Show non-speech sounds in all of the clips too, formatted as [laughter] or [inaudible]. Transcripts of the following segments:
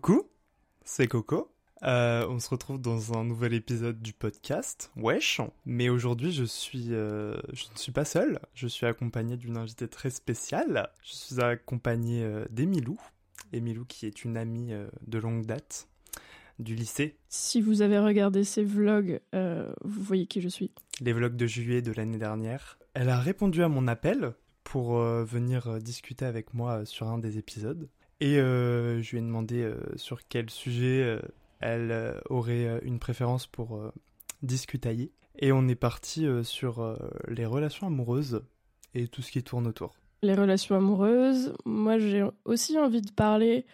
Coucou, c'est Coco. Euh, on se retrouve dans un nouvel épisode du podcast, wesh. Mais aujourd'hui, je suis, euh, je ne suis pas seul. Je suis accompagné d'une invitée très spéciale. Je suis accompagné euh, d'Emilou. Emilou, qui est une amie de longue date du lycée. Si vous avez regardé ces vlogs, vous voyez qui je suis. Les vlogs de juillet de l'année dernière. Elle a répondu à mon appel pour venir discuter avec moi sur un des épisodes. Et euh, je lui ai demandé euh, sur quel sujet euh, elle aurait une préférence pour discutailler. Et on est parti sur les relations amoureuses et tout ce qui tourne autour. Les relations amoureuses, moi j'ai aussi envie de parler,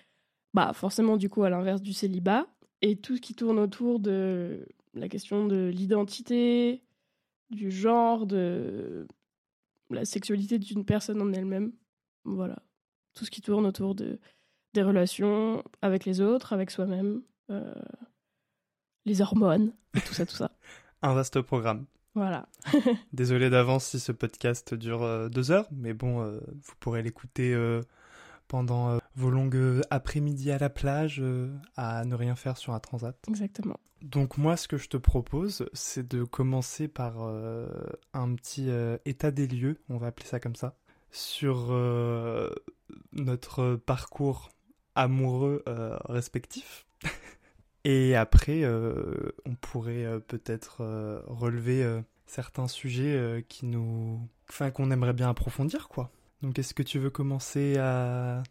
bah forcément du coup à l'inverse du célibat, et tout ce qui tourne autour de la question de l'identité, du genre, de la sexualité d'une personne en elle-même. Voilà. Tout ce qui tourne autour de, des relations avec les autres, avec soi-même, euh, les hormones, tout ça, tout ça. [laughs] Un vaste programme. Voilà. [laughs] Désolé d'avance si ce podcast dure euh, deux heures, mais bon, euh, vous pourrez l'écouter euh, pendant vos longues après-midi à la plage, à ne rien faire sur un transat. Exactement. Donc moi, ce que je te propose, c'est de commencer par un petit état des lieux, on va appeler ça comme ça, sur euh, notre parcours amoureux euh, respectif. [laughs] Et après, euh, on pourrait peut-être relever certains sujets qui nous, enfin, qu'on aimerait bien approfondir, quoi. Donc, est-ce que tu veux commencer à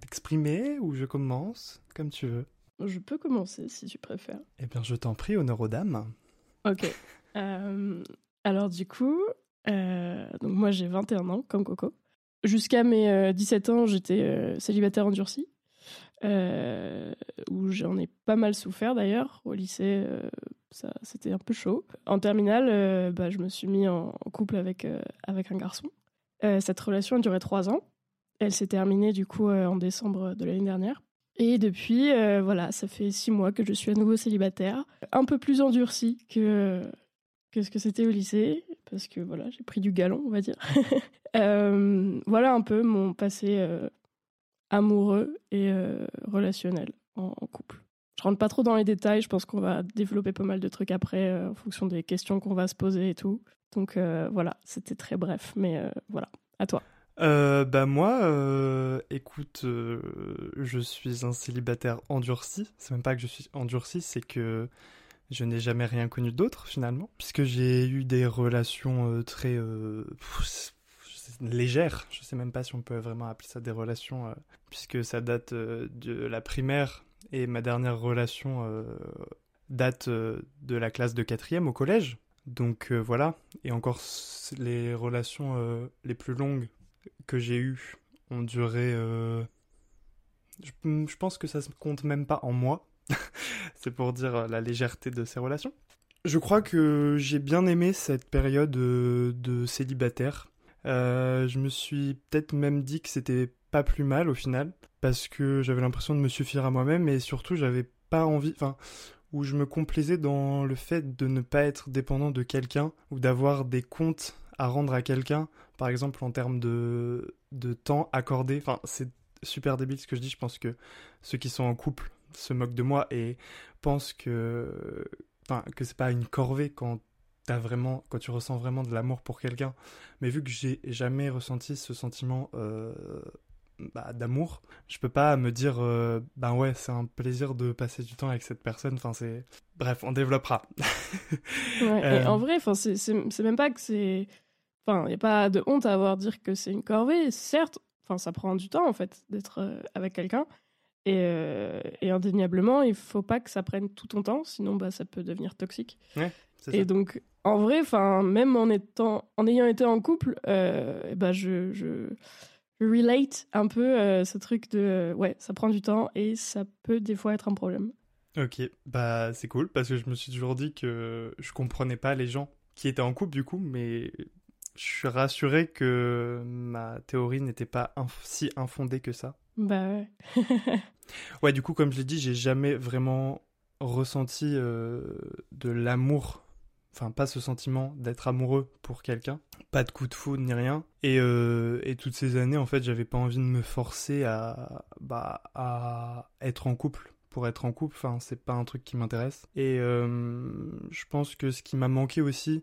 t'exprimer ou je commence, comme tu veux? Je peux commencer si tu préfères. Eh bien, je t'en prie, honneur aux dames. Ok. [laughs] Alors du coup, euh, donc moi j'ai 21 ans, comme Coco. Jusqu'à mes euh, 17 ans, j'étais euh, célibataire endurci, euh, où j'en ai pas mal souffert d'ailleurs. Au lycée, euh, ça, c'était un peu chaud. En terminale, euh, bah, je me suis mis en, couple avec, euh, avec un garçon. Euh, cette relation a duré trois ans. Elle s'est terminée du coup euh, en décembre de l'année dernière. Et depuis, euh, voilà, ça fait six mois que je suis à nouveau célibataire, un peu plus endurci que, que ce que c'était au lycée, parce que voilà, j'ai pris du galon, on va dire. [laughs] Euh, voilà un peu mon passé euh, amoureux et euh, relationnel en, en couple. Je rentre pas trop dans les détails, je pense qu'on va développer pas mal de trucs après en fonction des questions qu'on va se poser et tout. Donc voilà, c'était très bref, mais voilà, à toi. Bah moi, écoute, je suis un célibataire endurci. C'est même pas que je suis endurci, c'est que je n'ai jamais rien connu d'autre finalement, puisque j'ai eu des relations euh, très euh, légères. Je sais même pas si on peut vraiment appeler ça des relations, euh, puisque ça date de la primaire et ma dernière relation date de la classe de quatrième au collège. Donc voilà. Et encore, les relations les plus longues que j'ai eues ont duré. Je, je pense que ça se compte même pas en mois. [laughs] C'est pour dire euh, la légèreté de ces relations. Je crois que j'ai bien aimé cette période euh, de célibataire. Euh, je me suis peut-être même dit que c'était pas plus mal au final, parce que j'avais l'impression de me suffire à moi-même et surtout j'avais pas envie, enfin, où je me complaisais dans le fait de ne pas être dépendant de quelqu'un ou d'avoir des comptes à rendre à quelqu'un, par exemple en termes de, de temps accordé. Enfin, c'est super débile ce que je dis, je pense que ceux qui sont en couple se moquent de moi et pensent que, enfin, que c'est pas une corvée quand t'as vraiment, quand tu ressens vraiment de l'amour pour quelqu'un. Mais vu que j'ai jamais ressenti ce sentiment euh, bah, d'amour, je peux pas me dire, euh, ben ouais, c'est un plaisir de passer du temps avec cette personne. Enfin, c'est, bref, on développera. [laughs] Ouais, et Euh. en vrai, enfin, c'est même pas que c'est. Enfin, il n'y a pas de honte à avoir dire que c'est une corvée. Certes, enfin, ça prend du temps, en fait, d'être avec quelqu'un. Et, euh, et indéniablement, il faut pas que ça prenne tout ton temps, sinon bah, ça peut devenir toxique. Ouais, Et ça. donc, en vrai, enfin, même en étant, en ayant été en couple, euh, ben, je, relate un peu euh, ce truc de, ouais, ça prend du temps et ça peut des fois être un problème. Ok, bah c'est cool parce que je me suis toujours dit que je comprenais pas les gens qui étaient en couple du coup, mais je suis rassuré que ma théorie n'était pas inf- si infondée que ça. Bah ouais. [laughs] Ouais, du coup, comme je l'ai dit, j'ai jamais vraiment ressenti euh, de l'amour, enfin pas ce sentiment d'être amoureux pour quelqu'un, pas de coup de foudre ni rien. Et, euh, et toutes ces années, en fait, j'avais pas envie de me forcer à, bah, à être en couple pour être en couple. Enfin, c'est pas un truc qui m'intéresse. Et euh, je pense que ce qui m'a manqué aussi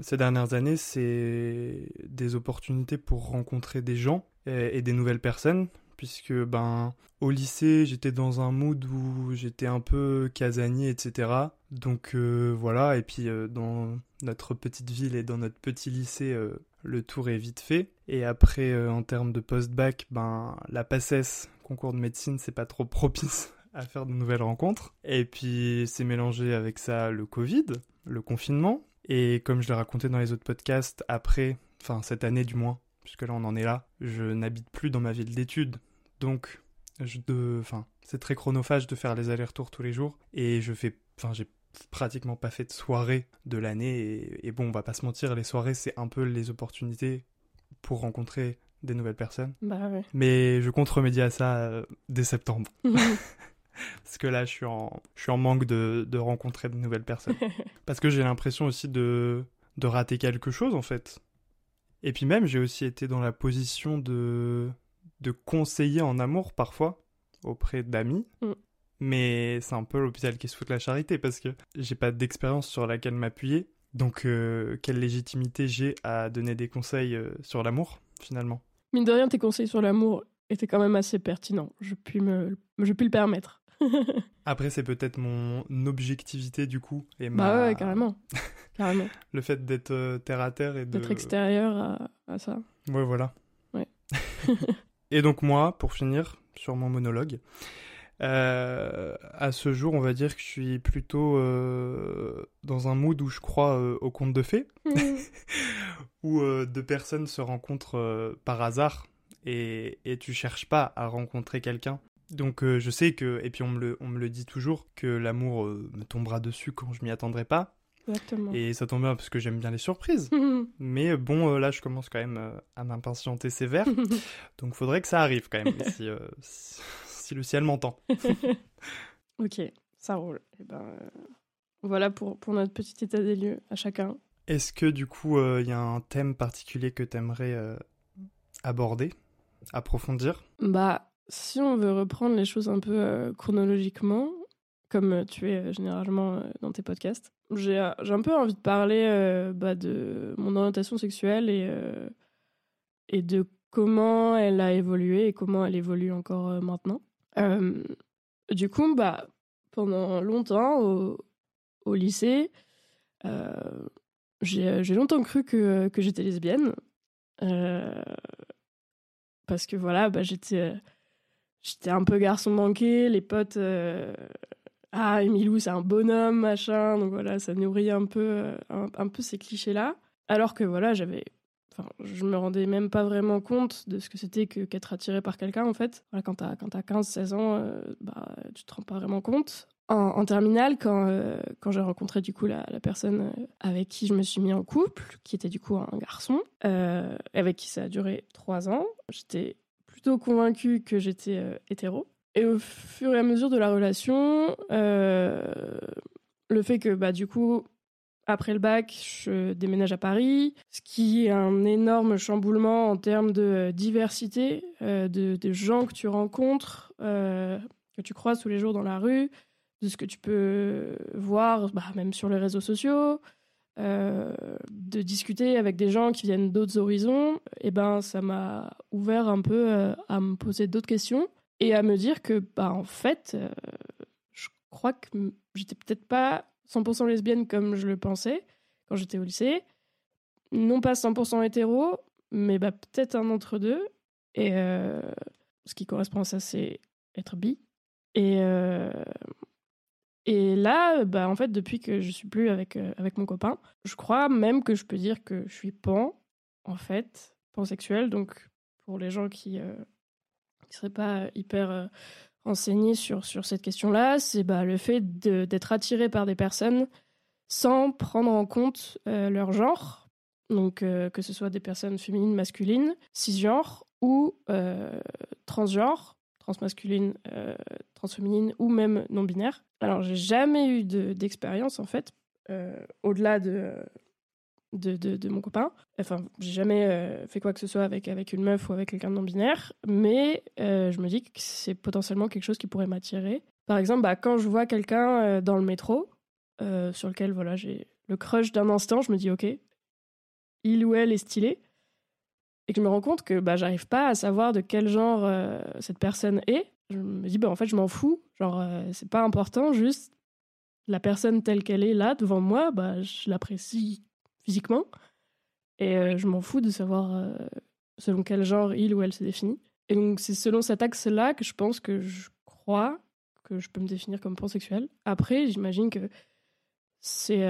ces dernières années, c'est des opportunités pour rencontrer des gens et des nouvelles personnes puisque ben au lycée j'étais dans un mood où j'étais un peu casanier etc donc euh, voilà et puis euh, dans notre petite ville et dans notre petit lycée euh, le tour est vite fait. Et après en termes de post-bac ben la PACES concours de médecine c'est pas trop propice [laughs] à faire de nouvelles rencontres. Et puis c'est mélangé avec ça le Covid le confinement. Et comme je l'ai raconté dans les autres podcasts après enfin cette année du moins puisque là on en est là je n'habite plus dans ma ville d'études donc, je de, enfin, c'est très chronophage de faire les allers-retours tous les jours. Et je fais, enfin, j'ai pratiquement pas fait de soirée de l'année. Et, et bon, on va pas se mentir, les soirées, c'est un peu les opportunités pour rencontrer des nouvelles personnes. Bah ouais. Mais je compte remédier à ça euh, dès septembre. [laughs] Parce que là, je suis en, je suis en manque de, de rencontrer de nouvelles personnes. [laughs] Parce que j'ai l'impression aussi de, de rater quelque chose, en fait. Et puis même, j'ai aussi été dans la position de, de conseiller en amour, parfois, auprès d'amis. Mm. Mais c'est un peu l'hôpital qui se fout de la charité, parce que j'ai pas d'expérience sur laquelle m'appuyer. Donc, euh, quelle légitimité j'ai à donner des conseils euh, sur l'amour, finalement? Mine de rien, tes conseils sur l'amour étaient quand même assez pertinents. Je puis me, je puis le permettre. [laughs] Après, c'est peut-être mon objectivité du coup et Bah ma... ouais, carrément. [laughs] carrément. le fait d'être euh, terre à terre et de. D'être extérieur à, à ça. Ouais, voilà. Ouais. [laughs] et donc moi, pour finir sur mon monologue, euh, à ce jour, on va dire que je suis plutôt euh, dans un mood où je crois euh, au conte de fées, [laughs] où euh, deux personnes se rencontrent par hasard et, et tu cherches pas à rencontrer quelqu'un. Donc je sais que, et puis on me le, on me le dit toujours, que l'amour me tombera dessus quand je m'y attendrai pas. Exactement. Et ça tombe bien parce que j'aime bien les surprises. [laughs] Mais euh, bon, euh, là je commence quand même euh, à m'impatienter sévère. [laughs] Donc faudrait que ça arrive quand même, si, euh, si, [laughs] si le ciel m'entend. ok, ça roule. Et ben, euh, voilà pour, pour notre petit état des lieux à chacun. Est-ce que du coup il y a un thème particulier que t'aimerais euh, aborder, approfondir? Bah, si on veut reprendre les choses un peu chronologiquement, comme euh, tu es euh, généralement euh, dans tes podcasts, j'ai un peu envie de parler bah, de mon orientation sexuelle et, et de comment elle a évolué et comment elle évolue encore maintenant. Du coup, bah, pendant longtemps au, au lycée, j'ai longtemps cru que, que j'étais lesbienne. Parce que voilà, bah, j'étais j'étais un peu garçon manqué, les potes. Ah, Emilou, c'est un bonhomme, machin. Donc voilà, ça nourrit un peu, euh, un, peu ces clichés-là. Alors que voilà, j'avais. Enfin, je me rendais même pas vraiment compte de ce que c'était que qu'être attiré par quelqu'un, en fait. Voilà, quand t'as, quand t'as 15-16 ans, euh, bah, tu te rends pas vraiment compte. En, en terminale, quand, euh, quand j'ai rencontré du coup la, la personne avec qui je me suis mis en couple, qui était du coup un garçon, avec qui ça a duré trois ans, j'étais plutôt convaincue que j'étais hétéro. Et au fur et à mesure de la relation, euh, le fait que bah, du coup, après le bac, je déménage à Paris, ce qui est un énorme chamboulement en termes de diversité, euh, de, gens que tu rencontres, euh, que tu croises tous les jours dans la rue, de ce que tu peux voir, bah, même sur les réseaux sociaux, de discuter avec des gens qui viennent d'autres horizons, et ben ça m'a ouvert un peu à me poser d'autres questions et à me dire que bah en fait, euh, je crois que j'étais peut-être pas 100% lesbienne comme je le pensais quand j'étais au lycée, non pas 100% hétéro, mais bah peut-être un entre deux. Et euh, ce qui correspond à ça, c'est être bi. Et, euh, et là, bah, en fait, depuis que je suis plus avec, avec mon copain, je crois même que je peux dire que je suis pan, en fait, pansexuel. Donc, pour les gens qui ne seraient pas hyper renseignés sur, sur cette question-là, c'est bah, le fait d'être attiré par des personnes sans prendre en compte leur genre. Donc, que ce soit des personnes féminines, masculines, cisgenres ou transgenres transmasculine, euh, transféminine ou même non binaire. Alors, j'ai jamais eu d'expérience en fait, euh, au-delà de, de, mon copain. Enfin, j'ai jamais euh, fait quoi que ce soit avec, avec une meuf ou avec quelqu'un de non binaire, mais je me dis que c'est potentiellement quelque chose qui pourrait m'attirer. Par exemple, bah, quand je vois quelqu'un dans le métro, sur lequel voilà, j'ai le crush d'un instant, je me dis ok, il ou elle est stylé et que je me rends compte que bah, j'arrive pas à savoir de quel genre euh, cette personne est, je me dis, bah, en fait, je m'en fous. Genre, euh, c'est pas important, juste la personne telle qu'elle est là devant moi, bah, je l'apprécie physiquement. Et euh, je m'en fous de savoir selon quel genre il ou elle se définit. Et donc, c'est selon cet axe-là que je pense que je crois que je peux me définir comme pansexuel. Après, j'imagine que c'est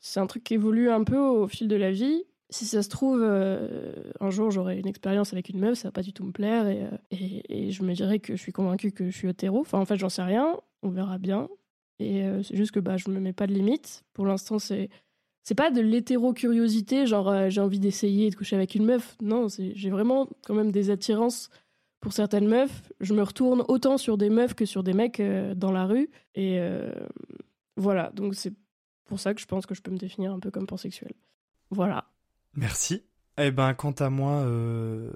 c'est un truc qui évolue un peu au fil de la vie si ça se trouve, euh, un jour j'aurai une expérience avec une meuf, ça va pas du tout me plaire et, euh, et, je me dirais que je suis convaincue que je suis hétéro. Enfin, en fait, j'en sais rien, on verra bien. Et euh, c'est juste que bah, je me mets pas de limite. Pour l'instant, c'est. C'est pas de l'hétéro-curiosité, genre j'ai envie d'essayer de coucher avec une meuf. Non, j'ai vraiment quand même des attirances pour certaines meufs. Je me retourne autant sur des meufs que sur des mecs dans la rue. Et voilà, donc c'est pour ça que je pense que je peux me définir un peu comme pansexuel. Voilà. Merci. Eh ben, quant à moi, euh,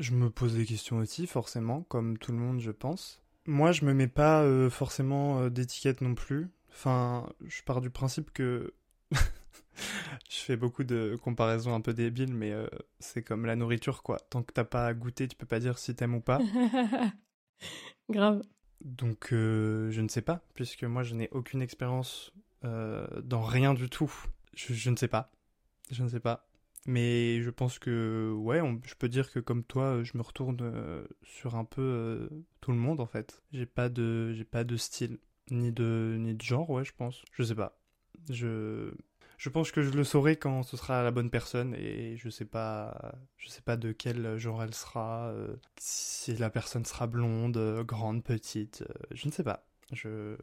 je me pose des questions aussi, forcément, comme tout le monde, je pense. Moi, je me mets pas euh, forcément euh, d'étiquette non plus. Enfin, je pars du principe que je fais beaucoup de comparaisons un peu débiles, mais c'est comme la nourriture, quoi. Tant que t'as pas goûté, tu peux pas dire si t'aimes ou pas. [laughs] Grave. Donc, je ne sais pas, puisque moi, je n'ai aucune expérience dans rien du tout. je ne sais pas. Je ne sais pas. Mais je pense que, ouais, je peux dire que comme toi, je me retourne euh, sur un peu euh, tout le monde en fait. J'ai pas de, j'ai pas de style, ni de, ni de genre, ouais, je pense. Je sais pas. Je, je pense que je le saurai quand ce sera la bonne personne et je sais pas, je sais pas de quel genre elle sera, euh, si la personne sera blonde, grande, petite, je ne sais pas. Je,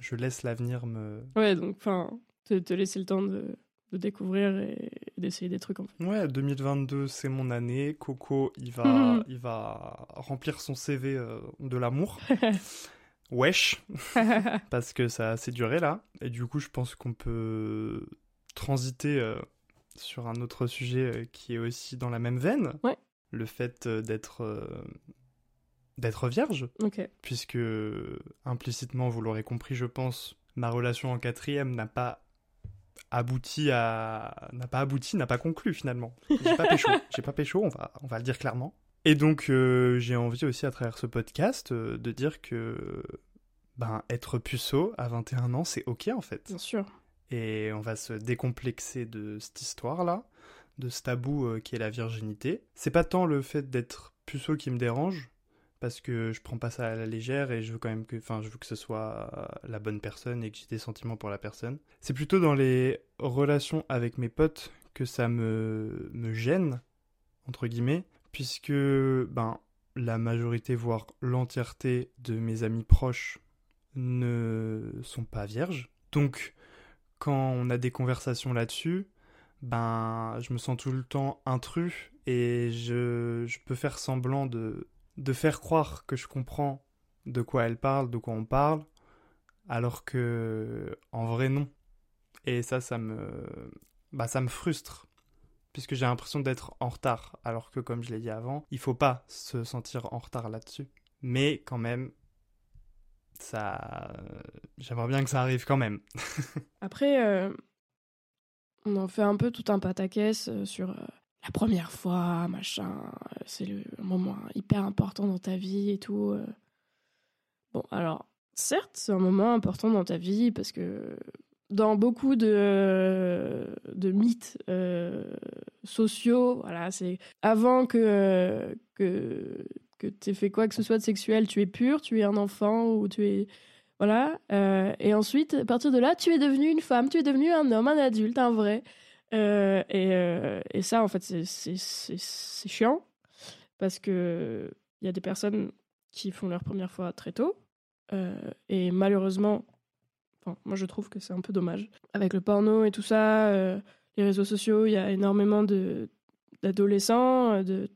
je laisse l'avenir me. Ouais, donc, enfin, te, te laisser le temps de de découvrir et, d'essayer des trucs en fait. Ouais, 2022 c'est mon année. Coco il va, [laughs] il va remplir son CV euh, de l'amour. [laughs] Wesh, [laughs] parce que ça a assez duré là. Et du coup, je pense qu'on peut transiter euh, sur un autre sujet euh, qui est aussi dans la même veine. Ouais. Le fait d'être d'être vierge. Puisque implicitement, vous l'aurez compris, je pense, ma relation en quatrième n'a pas abouti à n'a pas abouti, n'a pas conclu finalement. J'ai pas pécho, [laughs] j'ai pas pécho, on va on va le dire clairement. Et donc euh, j'ai envie aussi à travers ce podcast euh, de dire que ben être puceau à 21 ans, c'est OK en fait. Bien sûr. Et on va se décomplexer de cette histoire là, de ce tabou euh, qui est la virginité. C'est pas tant le fait d'être puceau qui me dérange, parce que je prends pas ça à la légère et je veux quand même que, enfin, je veux que ce soit la bonne personne et que j'ai des sentiments pour la personne. C'est plutôt dans les relations avec mes potes que ça me, me gêne, entre guillemets, puisque, ben, la majorité, voire l'entièreté de mes amis proches ne sont pas vierges. Donc, quand on a des conversations là-dessus, ben, je me sens tout le temps intrus et je, je peux faire semblant de de faire croire que je comprends de quoi elle parle, de quoi on parle, alors que en vrai non. Et ça, ça me, bah, ça me frustre, puisque j'ai l'impression d'être en retard, alors que comme je l'ai dit avant, il faut pas se sentir en retard là-dessus. Mais quand même, ça, j'aimerais bien que ça arrive quand même. [laughs] Après, euh, on en fait un peu tout un pataquès euh, sur euh, la première fois, machin, c'est le moment hyper important dans ta vie et tout. Bon, alors, certes, c'est un moment important dans ta vie parce que dans beaucoup de, de mythes sociaux, voilà, c'est avant que, que, que tu fait quoi que ce soit de sexuel, tu es pur, tu es un enfant ou tu es. Voilà. Euh, et ensuite, à partir de là, tu es devenu une femme, tu es devenu un homme, un adulte, un vrai. Euh, et, euh, et, ça, en fait, c'est chiant parce que il y a des personnes qui font leur première fois très tôt. et malheureusement, enfin, moi je trouve que c'est un peu dommage. Avec le porno et tout ça, les réseaux sociaux, il y a énormément d'adolescents, de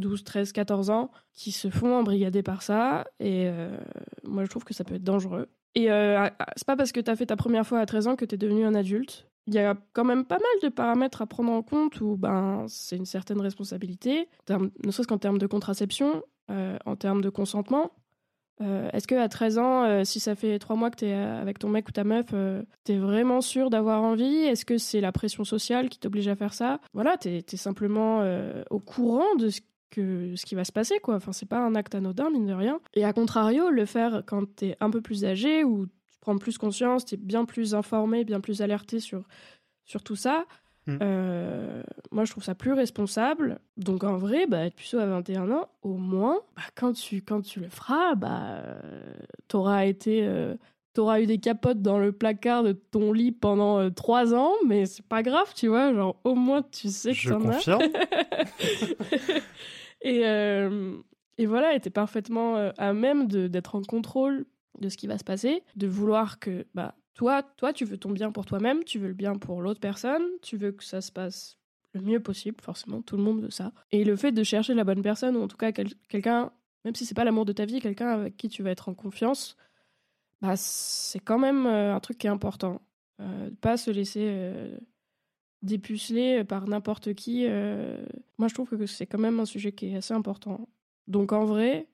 12, 13, 14 ans qui se font embrigader par ça. Et euh, moi, je trouve que ça peut être dangereux. Et euh, c'est pas parce que tu as fait ta première fois à 13 ans que tu es devenu un adulte. Il y a quand même pas mal de paramètres à prendre en compte où ben, c'est une certaine responsabilité, ne serait-ce qu'en termes de contraception, euh, en termes de consentement. Euh, est-ce que à 13 ans, si ça fait 3 mois que tu es avec ton mec ou ta meuf, euh, tu es vraiment sûr d'avoir envie? Est-ce que c'est la pression sociale qui t'oblige à faire ça? Voilà, tu es, simplement au courant de ce, que, ce qui va se passer, quoi. Enfin, c'est pas un acte anodin, mine de rien. Et à contrario, le faire quand tu es un peu plus âgé ou tu prends plus conscience, tu es bien plus informé, bien plus alerté sur, sur tout ça, Mm. Euh, moi, je trouve ça plus responsable. Donc, en vrai, bah, être puceau à 21 ans, au moins, bah, quand, tu, quand tu le feras, bah, t'auras été. Euh, t'auras eu des capotes dans le placard de ton lit pendant euh, trois ans, mais c'est pas grave, tu vois. Genre, au moins, tu sais que je t'en confirme. [laughs] et, et voilà, t'es parfaitement à même d'être en contrôle de ce qui va se passer, de vouloir que bah, toi, toi, tu veux ton bien pour toi-même, tu veux le bien pour l'autre personne, tu veux que ça se passe le mieux possible, forcément, tout le monde veut ça. Et le fait de chercher la bonne personne, ou en tout cas quelqu'un, même si c'est pas l'amour de ta vie, quelqu'un avec qui tu vas être en confiance, bah c'est quand même euh, un truc qui est important. Euh, pas se laisser euh, dépuceler par n'importe qui. Moi, je trouve que c'est quand même un sujet qui est assez important. Donc en vrai,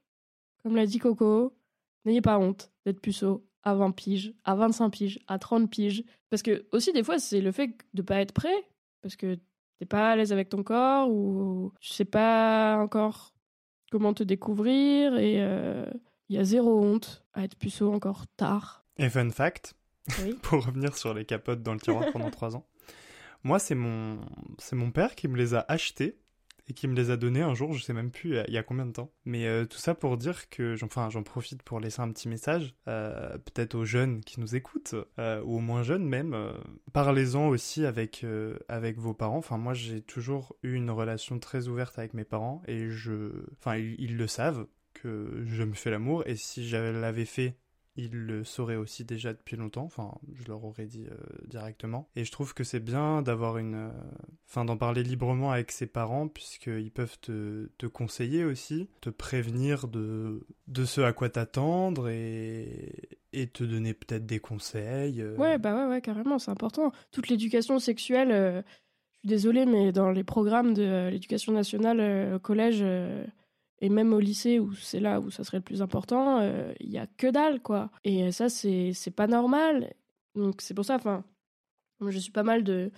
comme l'a dit Coco, n'ayez pas honte d'être puceau à 20 piges, à 25 piges, à 30 piges. Parce que aussi, des fois, c'est le fait de pas être prêt, parce que t'es pas à l'aise avec ton corps, ou tu sais pas encore comment te découvrir, et il y a zéro honte à être puceau encore tard. Et fun fact, [laughs] pour revenir sur les capotes dans le tiroir pendant 3 ans, moi, c'est mon, c'est mon père qui me les a achetées et qui me les a donnés un jour, je sais même plus il y a combien de temps. Mais euh, tout ça pour dire que, enfin, j'en profite pour laisser un petit message, euh, peut-être aux jeunes qui nous écoutent, euh, ou aux moins jeunes même. Parlez-en aussi avec, avec vos parents. Enfin, moi, j'ai toujours eu une relation très ouverte avec mes parents et je, enfin, ils le savent que je me fais l'amour et si je l'avais fait ils le sauraient aussi déjà depuis longtemps, enfin je leur aurais dit euh, directement. Et je trouve que c'est bien d'avoir une... Euh, enfin d'en parler librement avec ses parents, puisqu'ils peuvent te, te, conseiller aussi, te prévenir de, de ce à quoi t'attendre et, et te donner peut-être des conseils. Euh. Ouais, bah ouais, ouais, carrément, c'est important. Toute l'éducation sexuelle, je suis désolée, mais dans les programmes de l'éducation nationale au collège et même au lycée, où c'est là où ça serait le plus important, euh, il y a que dalle, quoi. Et ça, c'est pas normal. Donc c'est pour ça, enfin, je suis pas mal de,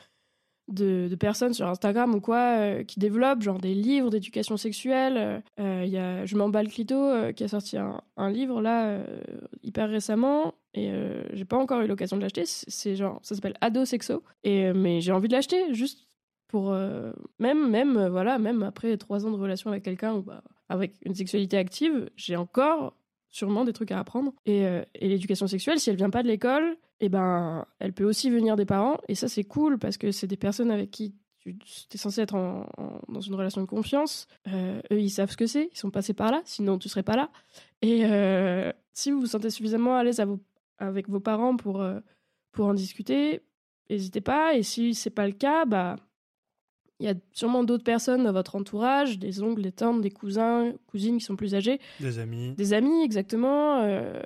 de, personnes sur Instagram ou quoi euh, qui développent genre des livres d'éducation sexuelle. Euh, y a Je m'emballe Clito qui a sorti un, un livre là hyper récemment et j'ai pas encore eu l'occasion de l'acheter. C'est genre ça s'appelle Ado Sexo et mais j'ai envie de l'acheter juste pour même même voilà même après trois ans de relation avec quelqu'un ou bah avec une sexualité active, j'ai encore sûrement des trucs à apprendre. Et, euh, l'éducation sexuelle, si elle vient pas de l'école, eh ben, elle peut aussi venir des parents. Et ça, c'est cool parce que c'est des personnes avec qui tu es censé être dans une relation de confiance. Euh, eux, ils savent ce que c'est. Ils sont passés par là. Sinon, tu serais pas là. Et euh, si vous vous sentez suffisamment à l'aise avec vos parents pour, pour en discuter, n'hésitez pas. Et si c'est pas le cas, bah il y a sûrement d'autres personnes dans votre entourage, des oncles, des tantes, des cousins, cousines qui sont plus âgés. Des amis. Des amis, exactement. Euh,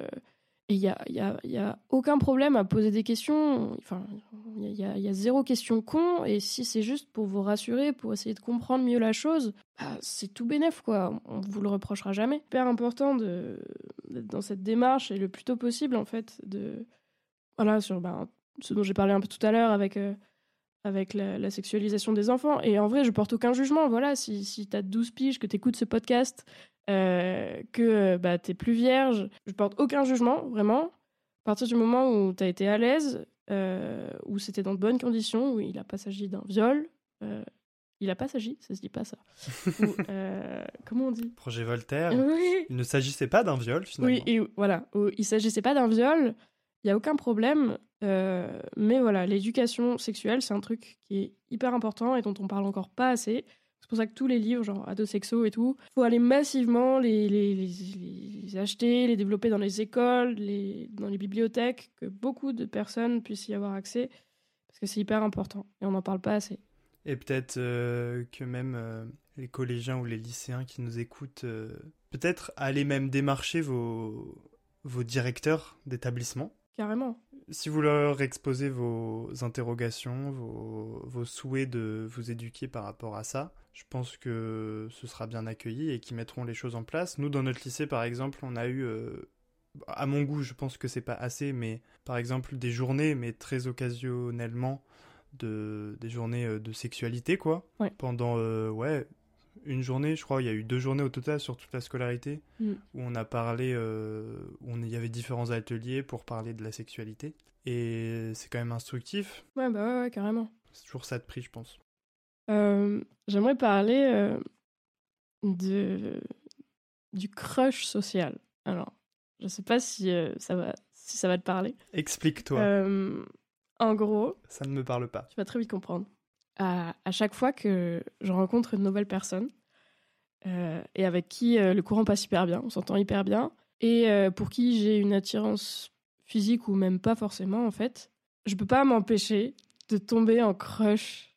et il n'y a, y a, y a, aucun problème à poser des questions. Enfin, il y a, y a, zéro question con. Et si c'est juste pour vous rassurer, pour essayer de comprendre mieux la chose, bah, c'est tout bénef, quoi. On vous le reprochera jamais. Hyper important de, dans cette démarche et le plus tôt possible, en fait, de. Voilà, sur bah, ce dont j'ai parlé un peu tout à l'heure avec. Euh, avec la, sexualisation des enfants. Et en vrai, je porte aucun jugement. Voilà, si, si tu as 12 piges, que tu écoutes ce podcast, euh, que bah, tu es plus vierge, je porte aucun jugement, vraiment. À partir du moment où tu as été à l'aise, euh, où c'était dans de bonnes conditions, où il n'a pas s'agi d'un viol, il euh, Il a pas s'agi, ça se dit pas ça. [laughs] Euh, comment on dit? Projet Voltaire. Oui, Il ne s'agissait pas d'un viol finalement. oui, et voilà. Où il s'agissait pas d'un viol, il y a aucun problème. euh, mais voilà, l'éducation sexuelle, c'est un truc qui est hyper important et dont on parle encore pas assez. C'est pour ça que tous les livres, genre adosexo et tout, faut aller massivement les, les, les- acheter, les développer dans les écoles, les, dans les bibliothèques, que beaucoup de personnes puissent y avoir accès, parce que c'est hyper important et on n'en parle pas assez. Et peut-être euh, que même euh, les collégiens ou les lycéens qui nous écoutent, peut-être aller même démarcher vos, vos directeurs d'établissement. Carrément. Si vous leur exposez vos interrogations, vos, vos souhaits de vous éduquer par rapport à ça, je pense que ce sera bien accueilli et qu'ils mettront les choses en place. Nous, dans notre lycée, par exemple, on a eu, euh, à mon goût, je pense que c'est pas assez, mais par exemple des journées, mais très occasionnellement, de, des journées euh, de sexualité, quoi. Ouais. Pendant, euh, ouais, une journée, je crois, il y a eu deux journées au total sur toute la scolarité, Mm. où on a parlé, euh, où on- il y avait différents ateliers pour parler de la sexualité. Et c'est quand même instructif. Ouais, bah ouais, ouais, carrément. C'est toujours ça de prix, je pense. Euh, J'aimerais parler euh, de, du crush social. Alors, je sais pas si, ça, va, si ça va te parler. Explique-toi, en gros, ça ne me parle pas. tu vas très vite comprendre. À, chaque fois que je rencontre une nouvelle personne euh, et avec qui euh, le courant passe hyper bien, on s'entend hyper bien, et euh, pour qui j'ai une attirance physique ou même pas forcément en fait, je peux pas m'empêcher de tomber en crush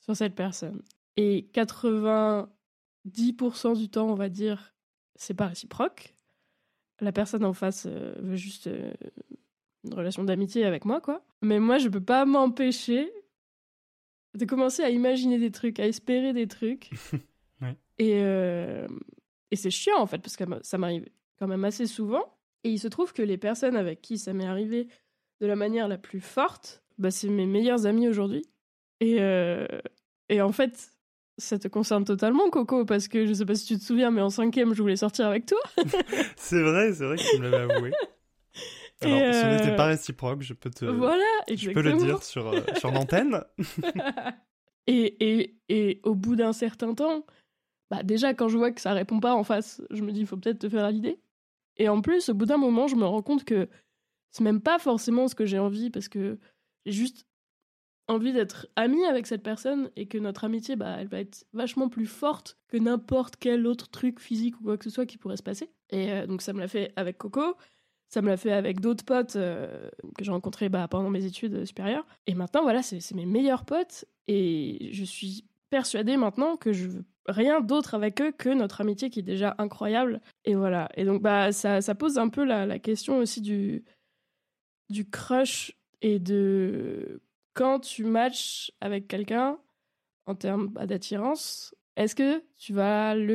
sur cette personne. Et 90% du temps, on va dire, c'est pas réciproque. La personne en face veut juste une relation d'amitié avec moi, quoi. Mais moi, je peux pas m'empêcher de commencer à imaginer des trucs, à espérer des trucs. [laughs] Ouais. Et, euh, et c'est chiant, en fait, parce que ça m'arrive quand même assez souvent. Et il se trouve que les personnes avec qui ça m'est arrivé de la manière la plus forte, bah, c'est mes meilleurs amis aujourd'hui. Et, euh, et en fait, ça te concerne totalement, Coco, parce que je sais pas si tu te souviens, mais en cinquième, je voulais sortir avec toi. [laughs] C'est vrai, c'est vrai que tu me l'avais avoué. [laughs] Alors, ce euh, n'était pas réciproque, je peux te, voilà, je peux le dire sur, euh, sur l'antenne. [laughs] et, et, et au bout d'un certain temps, bah déjà quand je vois que ça répond pas en face, je me dis il faut peut-être te faire à l'idée. Et en plus, au bout d'un moment, je me rends compte que c'est même pas forcément ce que j'ai envie parce que j'ai juste envie d'être amie avec cette personne et que notre amitié, bah, elle va être vachement plus forte que n'importe quel autre truc physique ou quoi que ce soit qui pourrait se passer. Et euh, donc ça me l'a fait avec Coco, ça me l'a fait avec d'autres potes euh, que j'ai rencontrés bah, pendant mes études supérieures. Et maintenant, voilà, c'est mes meilleurs potes et je suis persuadée maintenant que je veux rien d'autre avec eux que notre amitié qui est déjà incroyable. Et voilà. Et donc, bah, ça, pose un peu la, question aussi du, du crush et de quand tu matches avec quelqu'un en termes bah, d'attirance, est-ce que tu vas le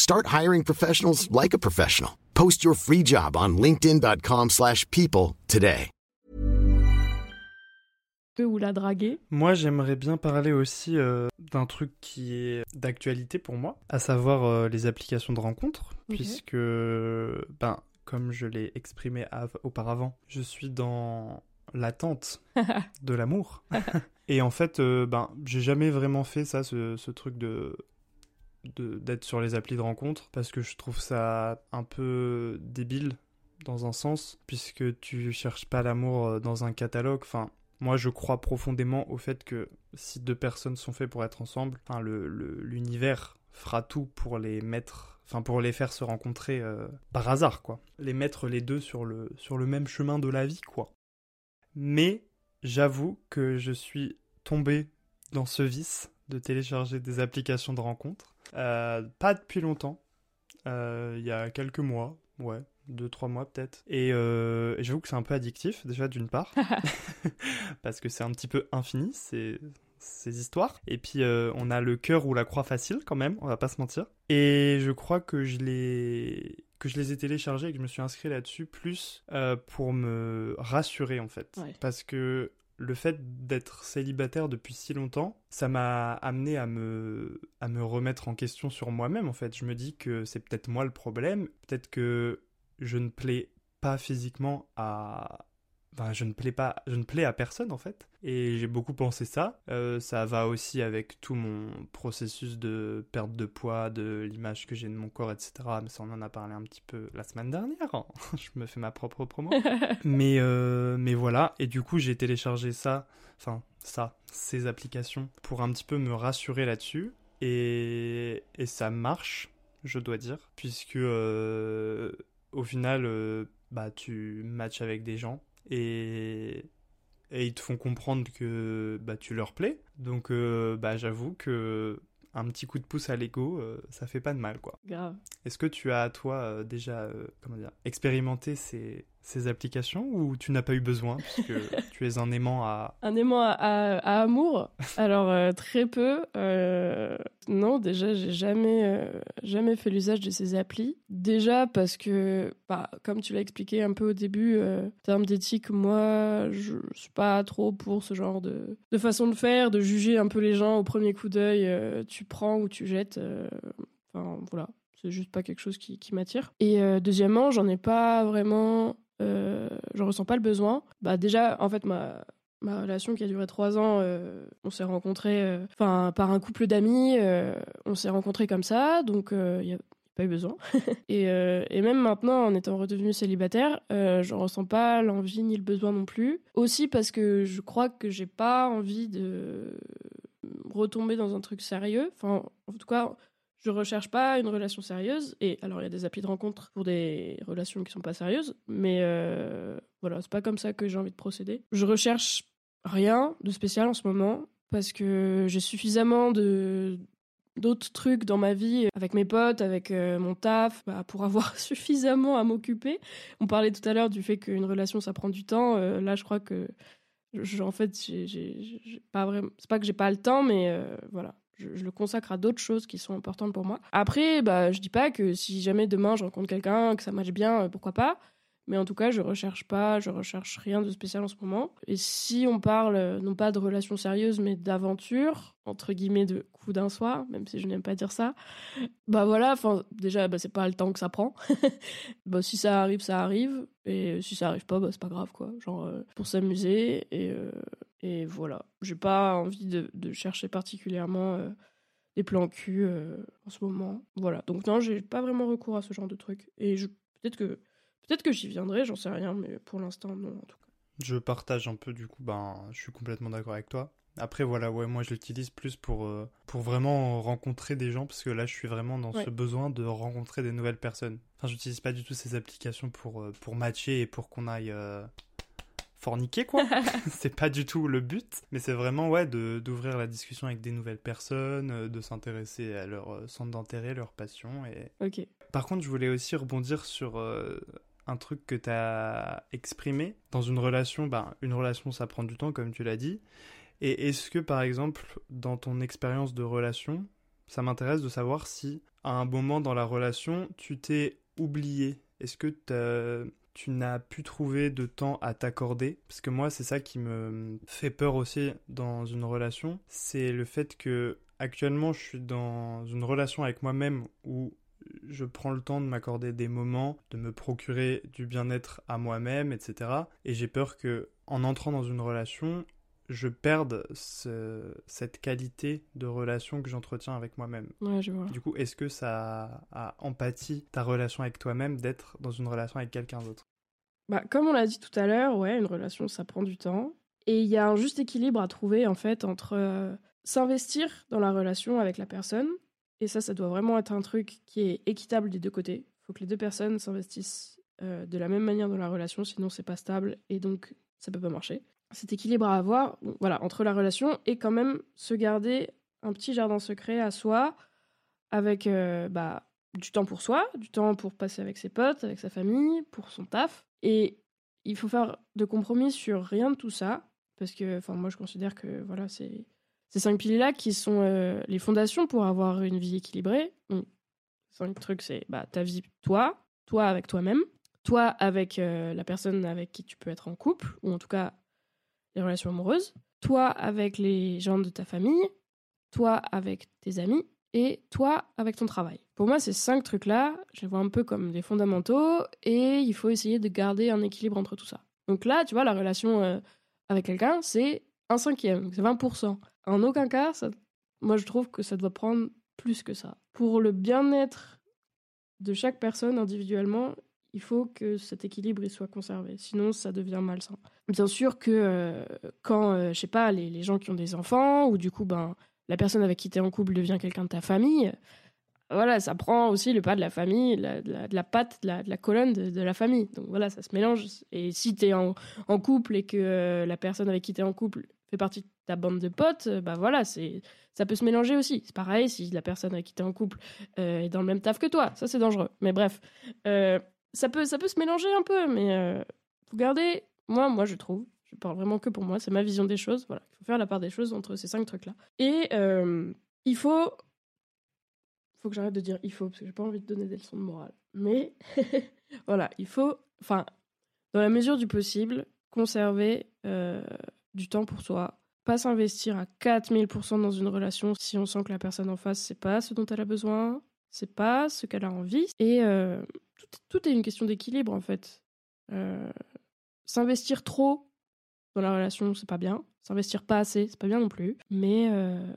Start hiring professionals like a professional. Post your free job on linkedin.com/people slash people today. ou la draguer Moi, j'aimerais bien parler aussi euh, d'un truc qui est d'actualité pour moi, à savoir euh, les applications de rencontres, puisque, ben, comme je l'ai exprimé av- auparavant, je suis dans l'attente [laughs] de l'amour. [laughs] Et en fait, euh, ben, j'ai jamais vraiment fait ça, ce, ce truc de- d'être sur les applis de rencontres parce que je trouve ça un peu débile dans un sens puisque tu cherches pas l'amour euh, dans un catalogue enfin moi je crois profondément au fait que si deux personnes sont faites pour être ensemble enfin le le- l'univers fera tout pour les mettre enfin pour les faire se rencontrer par hasard, quoi. Les mettre les deux sur le, sur le même chemin de la vie, quoi. Mais j'avoue que je suis tombé dans ce vice de télécharger des applications de rencontres. Pas depuis longtemps, il y a quelques mois, ouais, deux, trois mois peut-être. Et, euh, j'avoue que c'est un peu addictif, déjà d'une part, [laughs] [laughs] parce que c'est un petit peu infini, ces, ces histoires. Et puis euh, on a le cœur ou la croix facile quand même, on va pas se mentir. Et je crois que je les que je les ai téléchargés et que je me suis inscrit là-dessus plus euh, pour me rassurer en fait. Parce que le fait d'être célibataire depuis si longtemps, ça m'a amené à me, remettre en question sur moi-même en fait. Je me dis que c'est peut-être moi le problème, peut-être que je ne plais pas physiquement à, Enfin, je ne plais pas, je ne plais à personne en fait. Et j'ai beaucoup pensé ça. Euh, ça va aussi avec tout mon processus de perte de poids, de l'image que j'ai de mon corps, etc. Mais ça, on en a parlé un petit peu la semaine dernière. Hein. [laughs] je me fais ma propre promo. [laughs] mais, euh, mais voilà. Et du coup, j'ai téléchargé ça, enfin, ça, ces applications pour un petit peu me rassurer là-dessus. Et, et ça marche, je dois dire, puisque euh, au final, bah, tu matches avec des gens et, ils te font comprendre que bah, tu leur plais. Donc euh, bah, j'avoue que un petit coup de pouce à l'ego, euh, ça fait pas de mal quoi. Grave. Est-ce que tu as toi euh, déjà comment dire expérimenté ces, ces applications ou tu n'as pas eu besoin puisque [laughs] tu es un aimant à... Un aimant à, amour? Alors euh, très peu. Euh, non, déjà j'ai jamais, euh, jamais fait l'usage de ces applis. Déjà parce que, bah, comme tu l'as expliqué un peu au début, en termes d'éthique, moi je suis pas trop pour ce genre de, de, façon de faire, de juger un peu les gens au premier coup d'œil, tu prends ou tu jettes. Enfin voilà, c'est juste pas quelque chose qui, qui m'attire. Et deuxièmement, j'en ai pas vraiment euh, je ressens pas le besoin. Bah déjà, en fait, ma, ma relation qui a duré trois ans, euh, on s'est rencontrés, euh, enfin par un couple d'amis, on s'est rencontrés comme ça, donc il n'y a pas eu besoin. [laughs] et, et, même maintenant, en étant redevenu célibataire, je ressens pas l'envie ni le besoin non plus. Aussi parce que je crois que j'ai pas envie de retomber dans un truc sérieux. Enfin, en tout cas, je recherche pas une relation sérieuse. Et alors, il y a des applis de rencontre pour des relations qui sont pas sérieuses, mais euh, voilà, c'est pas comme ça que j'ai envie de procéder. Je recherche rien de spécial en ce moment parce que j'ai suffisamment de d'autres trucs dans ma vie avec mes potes, avec euh, mon taf, bah, pour avoir [laughs] suffisamment à m'occuper. On parlait tout à l'heure du fait qu'une relation ça prend du temps. Euh, là, je crois que en fait, j'ai pas vraiment. C'est pas que j'ai pas le temps, mais euh, voilà je, le consacre à d'autres choses qui sont importantes pour moi. Après, bah, je dis pas que si jamais demain je rencontre quelqu'un, que ça marche bien, euh, pourquoi pas. Mais en tout cas, je recherche pas, je recherche rien de spécial en ce moment. Et si on parle euh, non pas de relations sérieuses, mais d'aventure, entre guillemets, de coup d'un soir, même si je n'aime pas dire ça, bah voilà, enfin, déjà, bah, c'est pas le temps que ça prend. [laughs] bah, si ça arrive, ça arrive. Et si ça arrive pas, bah, c'est pas grave, quoi. Genre, euh, pour s'amuser. Et, et voilà. J'ai pas envie de, chercher particulièrement euh, des plans cul euh, en ce moment. Voilà. Donc non, j'ai pas vraiment recours à ce genre de truc. Et peut-être que peut-être que j'y viendrai, j'en sais rien, mais pour l'instant non en tout cas. Je partage un peu du coup, ben je suis complètement d'accord avec toi. Après voilà, ouais, moi je l'utilise plus pour euh, pour vraiment rencontrer des gens parce que là je suis vraiment dans ce besoin de rencontrer des nouvelles personnes. Enfin, j'utilise pas du tout ces applications pour pour matcher et pour qu'on aille forniquer quoi. [laughs] [laughs] c'est pas du tout le but, mais c'est vraiment ouais d'ouvrir la discussion avec des nouvelles personnes, euh, de s'intéresser à leur euh, centre d'intérêt, leur passion et. Ok. Par contre, je voulais aussi rebondir sur euh, un truc que tu as exprimé dans une relation. Ben, une relation, ça prend du temps, comme tu l'as dit. Et est-ce que, par exemple, dans ton expérience de relation, ça m'intéresse de savoir si, à un moment dans la relation, tu t'es oublié? Est-ce que tu n'as pu trouver de temps à t'accorder? Parce que moi, c'est ça qui me fait peur aussi dans une relation. C'est le fait que actuellement, je suis dans une relation avec moi-même où je prends le temps de m'accorder des moments, de me procurer du bien-être à moi-même, etc. Et j'ai peur que, en entrant dans une relation, je perde cette qualité de relation que j'entretiens avec moi-même. Ouais, je vois. Du coup, est-ce que ça a empathie ta relation avec toi-même d'être dans une relation avec quelqu'un d'autre? Bah, Comme on l'a dit tout à l'heure, ouais, une relation, ça prend du temps. Et il y a un juste équilibre à trouver, en fait, entre euh, s'investir dans la relation avec la personne et ça, ça doit vraiment être un truc qui est équitable des deux côtés. Il faut que les deux personnes s'investissent euh, de la même manière dans la relation, sinon c'est pas stable et donc ça peut pas marcher. Cet équilibre à avoir, voilà, entre la relation et quand même se garder un petit jardin secret à soi, avec euh, bah, du temps pour soi, du temps pour passer avec ses potes, avec sa famille, pour son taf. Et il faut faire de compromis sur rien de tout ça, parce que enfin moi je considère que voilà c'est ces cinq piliers-là qui sont euh, les fondations pour avoir une vie équilibrée. Cinq trucs, c'est bah, ta vie, toi, toi avec toi-même, toi avec euh, la personne avec qui tu peux être en couple, ou en tout cas les relations amoureuses, toi avec les gens de ta famille, toi avec tes amis, et toi avec ton travail. Pour moi, ces cinq trucs-là, je les vois un peu comme des fondamentaux et il faut essayer de garder un équilibre entre tout ça. Donc là, tu vois, la relation euh, avec quelqu'un, c'est un cinquième, c'est 20%. En aucun cas, moi je trouve que ça doit prendre plus que ça. Pour le bien-être de chaque personne individuellement, il faut que cet équilibre il soit conservé. Sinon, ça devient malsain. Bien sûr que euh, quand, euh, je sais pas, les, gens qui ont des enfants, ou du coup, ben, la personne avec qui tu es en couple devient quelqu'un de ta famille, voilà, ça prend aussi le pas de la famille, de la, patte, de la, colonne de, la famille. Donc voilà, ça se mélange. Et si tu es en, couple et que euh, la personne avec qui tu es en couple fait partie de ta bande de potes, euh, bah voilà, c'est ça peut se mélanger aussi. C'est pareil si la personne avec qui tu es en couple euh, est dans le même taf que toi. Ça, c'est dangereux. Mais bref, ça, peut, ça peut se mélanger un peu, mais faut garder. Moi, moi, je trouve, je parle vraiment que pour moi, c'est ma vision des choses. Voilà, il faut faire la part des choses entre ces cinq trucs-là. Et euh, il faut. faut que j'arrête de dire il faut, parce que j'ai pas envie de donner des leçons de morale. Mais [laughs] voilà, il faut. Enfin, dans la mesure du possible, conserver euh, du temps pour soi. Pas s'investir à 4000% dans une relation si on sent que la personne en face, c'est pas ce dont elle a besoin, c'est pas ce qu'elle a envie. Et euh, tout, est une question d'équilibre en fait. S'investir trop dans la relation, c'est pas bien. S'investir pas assez, c'est pas bien non plus. Mais euh,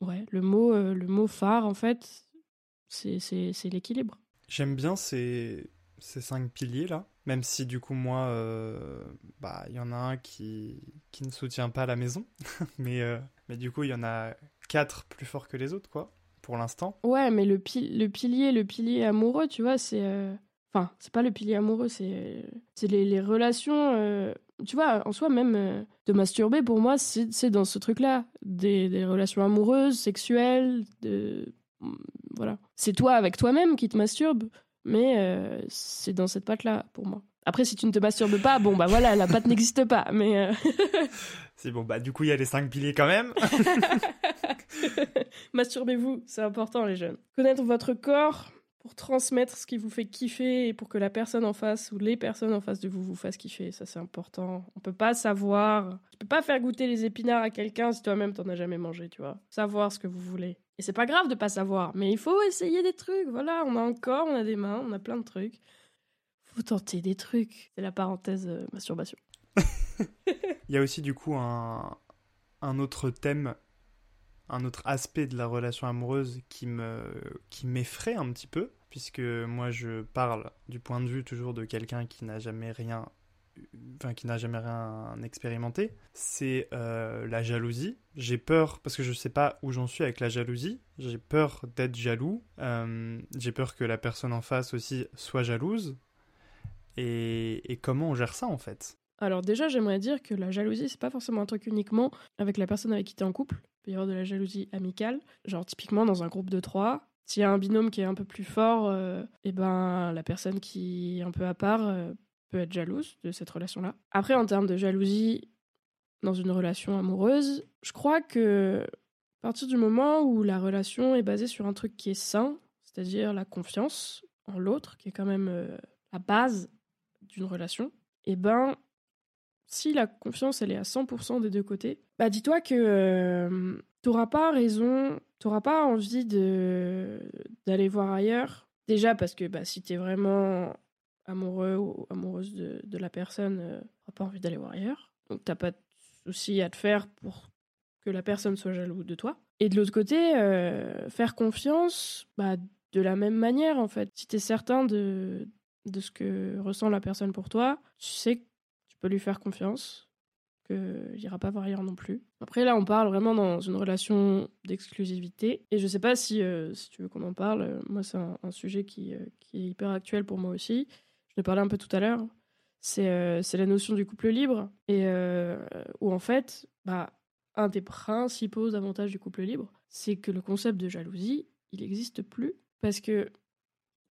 ouais, le mot, euh, le mot phare, en fait, c'est l'équilibre. J'aime bien ces, ces cinq piliers-là, même si du coup, moi, euh, bah, il y en a un qui, qui ne soutient pas la maison. [laughs] mais, mais du coup, il y en a quatre plus forts que les autres, quoi, pour l'instant. Ouais, mais le, le pilier, le pilier amoureux, tu vois, c'est. Enfin, c'est pas le pilier amoureux, c'est les, les relations tu vois, en soi, même euh, de masturber, pour moi, c'est dans ce truc-là. Des, relations amoureuses, sexuelles, de... Voilà. C'est toi avec toi-même qui te masturbe, mais euh, c'est dans cette patte-là, pour moi. Après, si tu ne te masturbes pas, bon, bah voilà, la patte n'existe pas, mais... Euh, [laughs] c'est bon, bah du coup, il y a les cinq piliers quand même. [laughs] Masturbez-vous, c'est important, les jeunes. Connaître votre corps, pour transmettre ce qui vous fait kiffer et pour que la personne en face ou les personnes en face de vous vous fassent kiffer. Ça, c'est important. On peut pas savoir. Tu peux pas faire goûter les épinards à quelqu'un si toi-même t'en as jamais mangé, tu vois. Savoir ce que vous voulez. Et c'est pas grave de pas savoir, mais il faut essayer des trucs. Voilà, on a un corps, on a des mains, on a plein de trucs. Faut tenter des trucs. C'est la parenthèse euh, masturbation. [laughs] il y a aussi du coup un, un autre thème un autre aspect de la relation amoureuse qui me qui m'effraie un petit peu puisque moi je parle du point de vue toujours de quelqu'un qui n'a jamais rien enfin qui n'a jamais rien expérimenté c'est euh, la jalousie. J'ai peur parce que je sais pas où j'en suis avec la jalousie. J'ai peur d'être jaloux. Euh, j'ai peur que la personne en face aussi soit jalouse. Et, comment on gère ça en fait? Alors déjà, j'aimerais dire que la jalousie, c'est pas forcément un truc uniquement avec la personne avec qui tu es en couple. Il peut y avoir de la jalousie amicale. Genre typiquement dans un groupe de trois, s'il y a un binôme qui est un peu plus fort, et euh, eh ben la personne qui est un peu à part être jalouse de cette relation-là. Après, en termes de jalousie dans une relation amoureuse, je crois que à partir du moment où la relation est basée sur un truc qui est sain, c'est-à-dire la confiance en l'autre, qui est quand même euh, la base d'une relation, et eh ben si la confiance elle est à 100% des deux côtés, bah dis-toi que euh, t'auras pas raison, t'auras pas envie d'aller voir ailleurs. Déjà parce que bah, si t'es vraiment amoureux ou amoureuse de, de la personne, euh, t'auras pas envie d'aller voir ailleurs. Donc t'as pas de souci à te faire pour que la personne soit jalouse de toi. Et de l'autre côté, euh, faire confiance, bah, de la même manière en fait. Si t'es certain de, de ce que ressent la personne pour toi, tu sais tu peux lui faire confiance. qu'il n'ira pas voir ailleurs non plus. Après, là, on parle vraiment dans une relation d'exclusivité. Et je sais pas si, euh, si tu veux qu'on en parle. Moi, c'est un, sujet qui, euh, qui, est hyper actuel pour moi aussi. L'ai parlé un peu tout à l'heure. C'est euh, la notion du couple libre. Et où, en fait, bah, un des principaux avantages du couple libre, c'est que le concept de jalousie, il n'existe plus. Parce que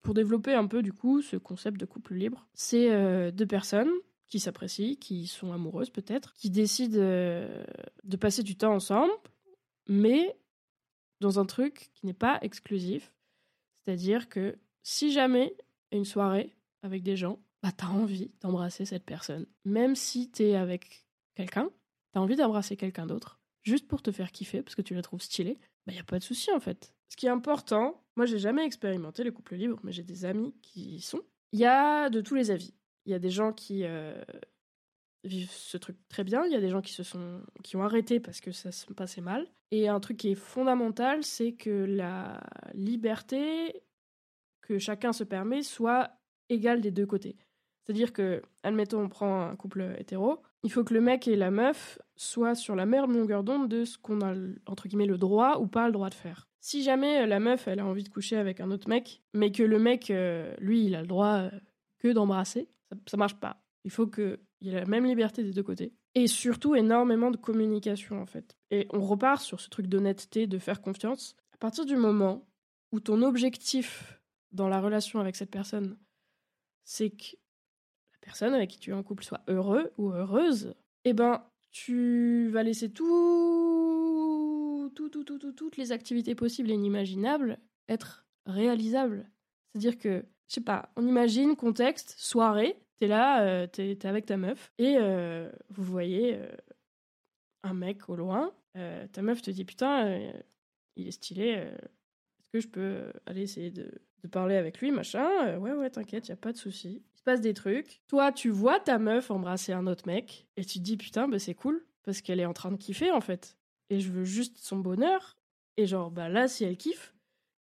pour développer un peu, du coup, ce concept de couple libre, c'est deux personnes qui s'apprécient, qui sont amoureuses peut-être, qui décident euh, de passer du temps ensemble, mais dans un truc qui n'est pas exclusif. C'est-à-dire que si jamais une soirée avec des gens, bah t'as envie d'embrasser cette personne. Même si t'es avec quelqu'un, t'as envie d'embrasser quelqu'un d'autre, juste pour te faire kiffer, parce que tu la trouves stylée, bah y a pas de souci en fait. Ce qui est important, moi j'ai jamais expérimenté le couple libre, mais j'ai des amis qui y sont. Il y a de tous les avis. Il y a des gens qui euh, vivent ce truc très bien. Il y a des gens qui se sont qui ont arrêté parce que ça se passait mal. Et un truc qui est fondamental, c'est que la liberté que chacun se permet soit égale des deux côtés. C'est-à-dire que, admettons, on prend un couple hétéro, il faut que le mec et la meuf soient sur la même longueur d'onde de ce qu'on a, entre guillemets, le droit ou pas le droit de faire. Si jamais la meuf, elle a envie de coucher avec un autre mec, mais que le mec, euh, lui, il a le droit euh, que d'embrasser, ça, ça marche pas. Il faut qu'il y ait la même liberté des deux côtés. Et surtout, énormément de communication, en fait. Et on repart sur ce truc d'honnêteté, de faire confiance. À partir du moment où ton objectif dans la relation avec cette personne, c'est que la personne avec qui tu es en couple soit heureux ou heureuse, eh ben, tu vas laisser tout, tout, tout, tout, toutes les activités possibles et inimaginables être réalisables. C'est-à-dire que je sais pas, on imagine contexte, soirée, t'es là, euh, t'es es avec ta meuf, et euh, vous voyez euh, un mec au loin, ta meuf te dit putain, il est stylé, est-ce que je peux aller essayer de, de parler avec lui, machin Ouais, ouais, t'inquiète, y a pas de souci. Il se passe des trucs. Toi, tu vois ta meuf embrasser un autre mec, et tu te dis putain, bah c'est cool, parce qu'elle est en train de kiffer en fait. Et je veux juste son bonheur. Et genre, bah là, si elle kiffe,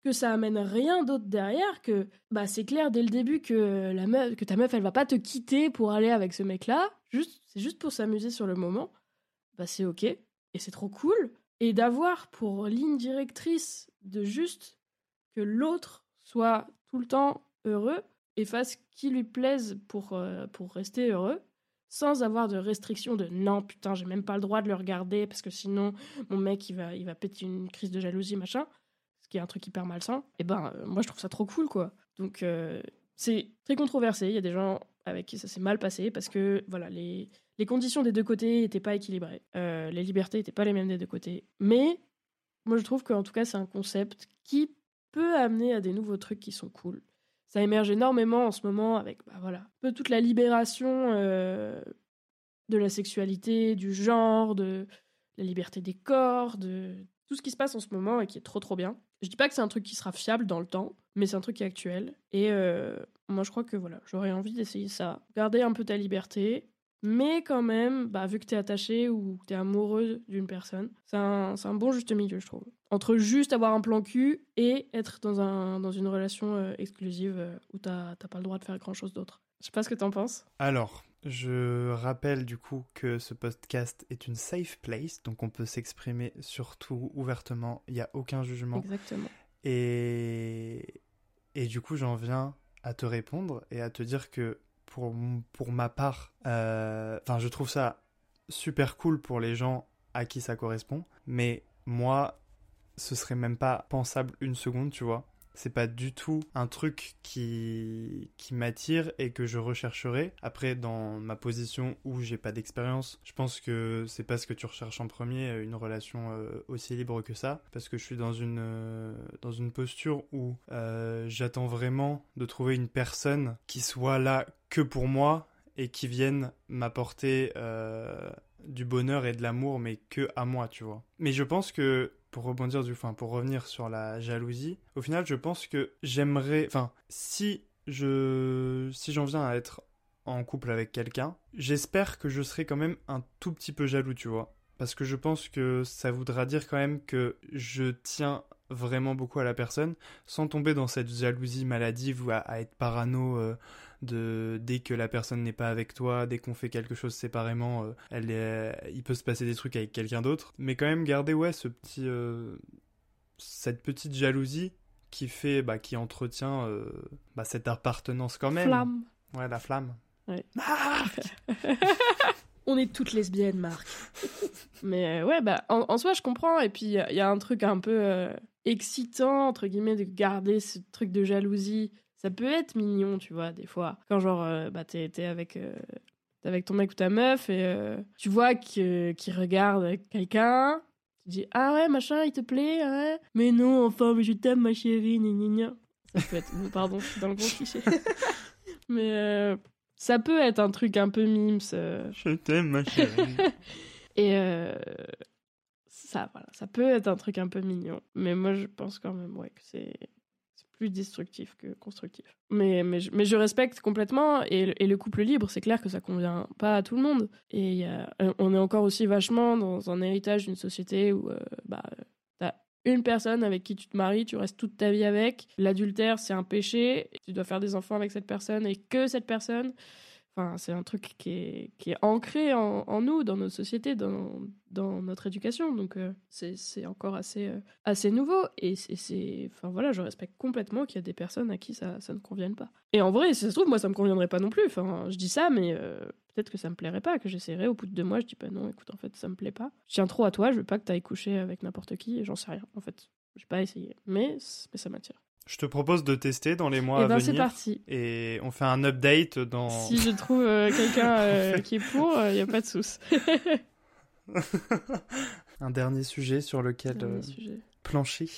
que ça amène rien d'autre derrière que bah c'est clair dès le début que la meuf que ta meuf elle va pas te quitter pour aller avec ce mec là juste c'est juste pour s'amuser sur le moment bah c'est ok et c'est trop cool et d'avoir pour ligne directrice de juste que l'autre soit tout le temps heureux et fasse ce qui lui plaise pour euh, pour rester heureux sans avoir de restriction de non putain j'ai même pas le droit de le regarder parce que sinon mon mec il va il va péter une crise de jalousie machin ce qui est un truc hyper malsain, et ben euh, moi je trouve ça trop cool quoi. Donc euh, c'est très controversé, il y a des gens avec qui ça s'est mal passé parce que voilà les, les conditions des deux côtés n'étaient pas équilibrées, les libertés n'étaient pas les mêmes des deux côtés. Mais moi je trouve qu'en tout cas c'est un concept qui peut amener à des nouveaux trucs qui sont cool. Ça émerge énormément en ce moment avec bah voilà, un peu toute la libération de la sexualité, du genre, de la liberté des corps, de tout ce qui se passe en ce moment et qui est trop trop bien. Je dis pas que c'est un truc qui sera fiable dans le temps, mais c'est un truc qui est actuel. Et euh, moi, je crois que voilà, j'aurais envie d'essayer ça. Garder un peu ta liberté, mais quand même, bah, vu que t'es attaché ou que t'es amoureux d'une personne, c'est un, un, bon juste milieu, je trouve. Entre juste avoir un plan cul et être dans, un, dans une relation euh, exclusive euh, où t'as pas le droit de faire grand chose d'autre. Je sais pas ce que t'en penses. Alors, je rappelle du coup que ce podcast est une safe place, donc on peut s'exprimer surtout ouvertement, il n'y a aucun jugement. Exactement. Et, et du coup, j'en viens à te répondre et à te dire que pour, pour ma part, euh, enfin, je trouve ça super cool pour les gens à qui ça correspond, mais moi, ce serait même pas pensable une seconde, tu vois c'est pas du tout un truc qui, qui m'attire et que je rechercherai. Après, dans ma position où j'ai pas d'expérience, je pense que c'est pas ce que tu recherches en premier, une relation euh, aussi libre que ça, parce que je suis dans une, euh, dans une posture où euh, j'attends vraiment de trouver une personne qui soit là que pour moi et qui vienne m'apporter du bonheur et de l'amour, mais que à moi, tu vois. Mais je pense que pour rebondir du, enfin, pour revenir sur la jalousie, au final, je pense que j'aimerais, enfin, si je, si j'en viens à être en couple avec quelqu'un, j'espère que je serai quand même un tout petit peu jaloux, tu vois. Parce que je pense que ça voudra dire quand même que je tiens vraiment beaucoup à la personne, sans tomber dans cette jalousie maladive ou à, être parano euh, de dès que la personne n'est pas avec toi, dès qu'on fait quelque chose séparément, elle il peut se passer des trucs avec quelqu'un d'autre. Mais quand même garder ouais ce petit, cette petite jalousie qui fait, bah, qui entretient bah, cette appartenance quand même. Flamme. Ouais, la flamme. Ouais. [laughs] [laughs] On est toutes lesbiennes, Marc. [laughs] Mais ouais, bah, en, soi, je comprends. Et puis, il y, a un truc un peu excitant, entre guillemets, de garder ce truc de jalousie. Ça peut être mignon, tu vois, des fois. Quand, genre, euh, bah, t'es avec, euh, avec ton mec ou ta meuf et euh, tu vois qu'il regarde quelqu'un. Tu dis, ah ouais, machin, il te plaît, ouais. Mais non, enfin, mais je t'aime, ma chérie, gna, Ça peut être. [laughs] Pardon, je suis dans le gros cliché. [laughs] mais ça peut être un truc un peu mimes. Je t'aime, ma chérie. [laughs] et ça, voilà, ça peut être un truc un peu mignon. Mais moi, je pense quand même ouais, que c'est plus destructif que constructif. Mais, mais, je, mais je respecte complètement. Et, et, le couple libre, c'est clair que ça convient pas à tout le monde. Et a, on est encore aussi vachement dans un héritage d'une société où euh, bah, t'as une personne avec qui tu te maries, tu restes toute ta vie avec. L'adultère, c'est un péché. Tu dois faire des enfants avec cette personne et que cette personne. Enfin, c'est un truc qui est, qui est ancré en, en, nous, dans notre société, dans, dans notre éducation. Donc, euh, c'est encore assez, euh, assez nouveau. Et c'est. Enfin, voilà, je respecte complètement qu'il y a des personnes à qui ça, ça ne convienne pas. Et en vrai, si ça se trouve, moi, ça me conviendrait pas non plus. Enfin, je dis ça, mais euh, peut-être que ça me plairait pas, que j'essaierai au bout de deux mois. Je dis, pas non, écoute, en fait, ça me plaît pas. Je tiens trop à toi, je veux pas que tu ailles coucher avec n'importe qui, j'en sais rien, en fait. J'ai pas essayé. Mais, mais ça m'attire. Je te propose de tester dans les mois et à ben venir. c'est parti. Et on fait un update dans. Si je trouve euh, [laughs] quelqu'un euh, qui est pour, il euh, n'y a pas de souci. [laughs] un dernier sujet sur lequel sujet. plancher.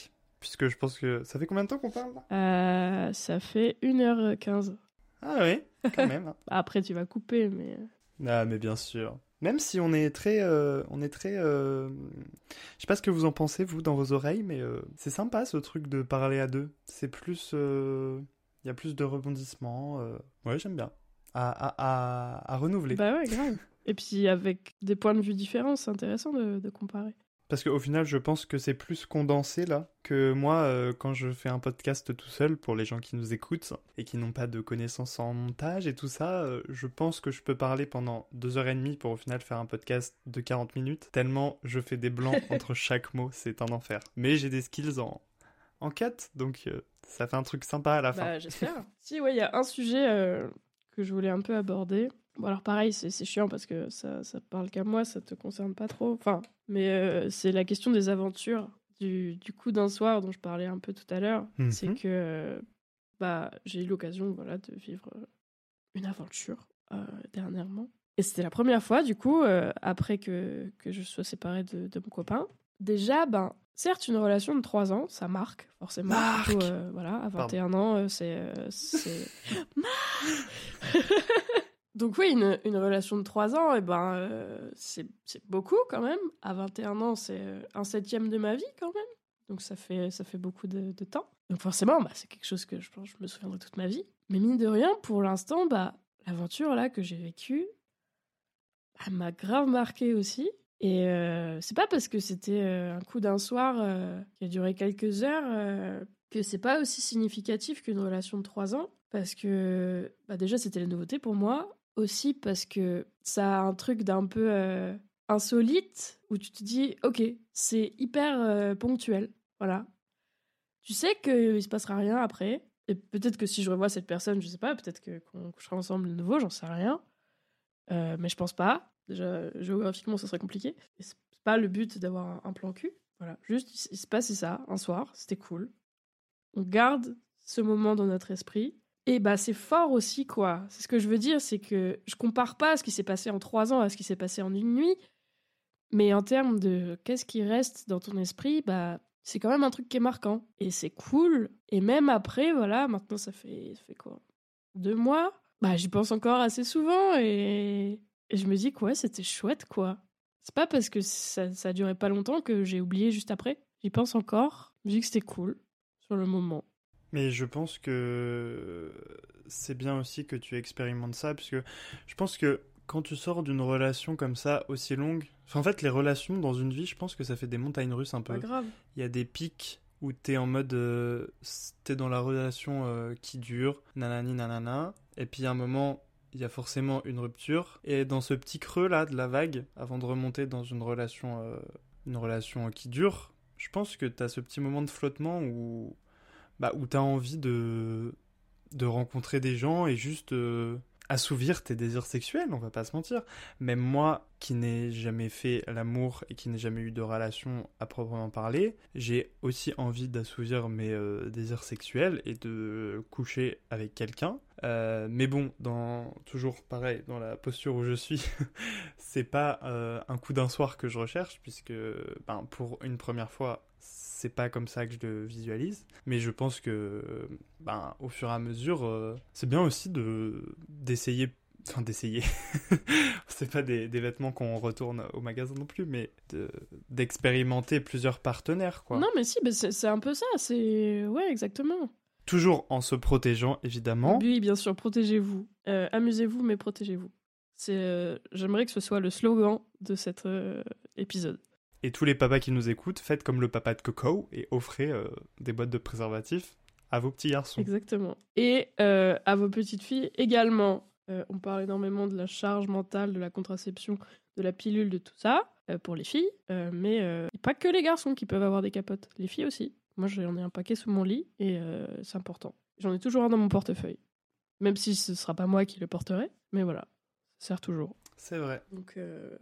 Puisque je pense que. Ça fait combien de temps qu'on parle là? Ça fait 1h15. Ah oui, quand même. [laughs] Après, tu vas couper, mais. Ah, mais bien sûr. Même si on est très, euh, on est très, euh... je sais pas ce que vous en pensez vous dans vos oreilles, mais euh, c'est sympa ce truc de parler à deux. C'est plus, euh, il y a plus de rebondissements. Ouais, j'aime bien. À, à, à, à, renouveler. Bah ouais, grave. Et puis avec des points de vue différents, c'est intéressant de, de comparer. Parce qu'au final, je pense que c'est plus condensé là que moi euh, quand je fais un podcast tout seul pour les gens qui nous écoutent et qui n'ont pas de connaissances en montage et tout ça. Euh, je pense que je peux parler pendant deux heures et demie pour au final faire un podcast de 40 minutes. Tellement je fais des blancs [laughs] entre chaque mot, c'est un enfer. Mais j'ai des skills en en cut, donc euh, ça fait un truc sympa à la fin. Bah, j'espère. si ouais, il y a un sujet que je voulais un peu aborder. Bon alors pareil, c'est chiant parce que ça, ça parle qu'à moi, ça te concerne pas trop. Enfin, mais euh, c'est la question des aventures, du, du coup d'un soir dont je parlais un peu tout à l'heure. C'est mhm. que bah, j'ai eu l'occasion voilà, de vivre une aventure euh, dernièrement. Et c'était la première fois, du coup, euh, après que, que je sois séparée de, de, mon copain. Déjà, ben, certes, une relation de 3 ans, ça marque, forcément. Marque voilà, à 21 ans, c'est... [laughs] [laughs] Donc oui, une, relation de 3 ans, eh ben, euh, c'est beaucoup quand même. À 21 ans, c'est euh, un septième de ma vie quand même. Donc ça fait, ça fait beaucoup de, temps. Donc forcément, bah, c'est quelque chose que je pense je me souviendrai toute ma vie. Mais mine de rien, pour l'instant, bah, l'aventure là que j'ai vécue, elle m'a grave marqué aussi. Et euh, c'est pas parce que c'était un coup d'un soir qui a duré quelques heures que c'est pas aussi significatif qu'une relation de 3 ans. Parce que bah déjà, c'était la nouveauté pour moi aussi parce que ça a un truc d'un peu euh, insolite où tu te dis, ok, c'est hyper euh, ponctuel, voilà. Tu sais qu'il se passera rien après, et peut-être que si je revois cette personne, je sais pas, peut-être qu'on couchera ensemble de nouveau, j'en sais rien. Euh, mais je pense pas. Déjà, géographiquement, ça serait compliqué. C'est pas le but d'avoir un, plan cul. Voilà, juste, il se passait ça un soir, c'était cool. On garde ce moment dans notre esprit et bah c'est fort aussi quoi. C'est ce que je veux dire, c'est que je compare pas ce qui s'est passé en trois ans à ce qui s'est passé en une nuit, mais en termes de qu'est-ce qui reste dans ton esprit, bah c'est quand même un truc qui est marquant et c'est cool. Et même après, voilà, maintenant ça fait ça fait quoi? Deux mois, bah j'y pense encore assez souvent et, et je me dis quoi, c'était chouette quoi. C'est pas parce que ça ça durait pas longtemps que j'ai oublié juste après. J'y pense encore. Je me dis que c'était cool sur le moment. Mais je pense que c'est bien aussi que tu expérimentes ça, puisque je pense que quand tu sors d'une relation comme ça aussi longue, en fait les relations dans une vie, je pense que ça fait des montagnes russes un peu. Pas grave. Il y a des pics où t'es en mode, euh, t'es dans la relation euh, qui dure, nanani nanana, et puis à un moment, il y a forcément une rupture. Et dans ce petit creux là de la vague, avant de remonter dans une relation, euh, une relation qui dure, je pense que tu as ce petit moment de flottement où, bah, où tu as envie de, de rencontrer des gens et juste euh, assouvir tes désirs sexuels, on va pas se mentir. Même moi, qui n'ai jamais fait l'amour et qui n'ai jamais eu de relation à proprement parler, j'ai aussi envie d'assouvir mes euh, désirs sexuels et de coucher avec quelqu'un. Euh, mais bon, dans toujours pareil, dans la posture où je suis, [laughs] c'est pas un coup d'un soir que je recherche, puisque ben, pour une première fois, c'est pas comme ça que je le visualise. Mais je pense que, ben, au fur et à mesure, euh, c'est bien aussi de d'essayer. Enfin, d'essayer. [laughs] c'est pas des, des vêtements qu'on retourne au magasin non plus, mais d'expérimenter plusieurs partenaires, quoi. Non, mais si, c'est un peu ça. C'est. Ouais, exactement. Toujours en se protégeant, évidemment. Oui, bien sûr, protégez-vous. Euh, amusez-vous, mais protégez-vous. C'est, euh, J'aimerais que ce soit le slogan de cet euh, épisode. Et tous les papas qui nous écoutent, faites comme le papa de Coco et offrez des boîtes de préservatifs à vos petits garçons. Exactement. Et à vos petites filles également. on parle énormément de la charge mentale, de la contraception, de la pilule, de tout ça, pour les filles. mais pas que les garçons qui peuvent avoir des capotes, les filles aussi. Moi, j'en ai un paquet sous mon lit et euh, c'est important. J'en ai toujours un dans mon portefeuille. Même si ce ne sera pas moi qui le porterai. Mais voilà, ça sert toujours. C'est vrai. Donc, euh,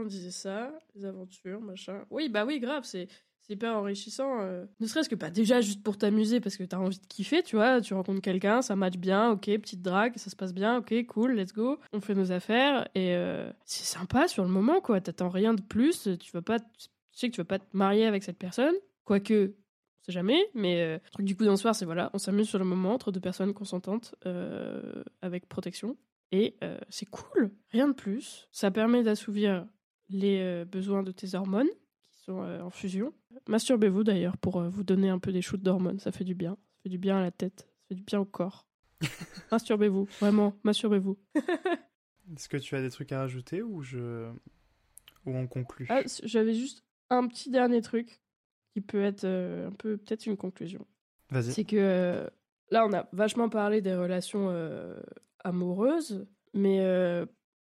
on disait ça Les aventures, machin. Oui, bah oui, grave, c'est hyper enrichissant. Euh. Ne serait-ce que pas déjà juste pour t'amuser parce que t'as envie de kiffer, tu vois. Tu rencontres quelqu'un, ça match bien, ok, petite drague, ça se passe bien, ok, cool, let's go. On fait nos affaires et c'est sympa sur le moment, quoi. T'attends rien de plus. Tu vas pas, tu sais que tu vas pas te marier avec cette personne. Quoique, c'est jamais, mais euh, truc du coup d'un soir, c'est voilà, on s'amuse sur le moment entre deux personnes consentantes euh, avec protection. Et euh, c'est cool, rien de plus. Ça permet d'assouvir les besoins de tes hormones qui sont en fusion. Masturbez-vous d'ailleurs pour vous donner un peu des shoots d'hormones, ça fait du bien. Ça fait du bien à la tête, ça fait du bien au corps. [laughs] masturbez-vous, vraiment, masturbez-vous. [laughs] Est-ce que tu as des trucs à rajouter ou je ou on conclut? Ah, J'avais juste un petit dernier truc qui peut être euh, un peu peut-être une conclusion. Vas-y. C'est que euh, là, on a vachement parlé des relations euh, amoureuses, mais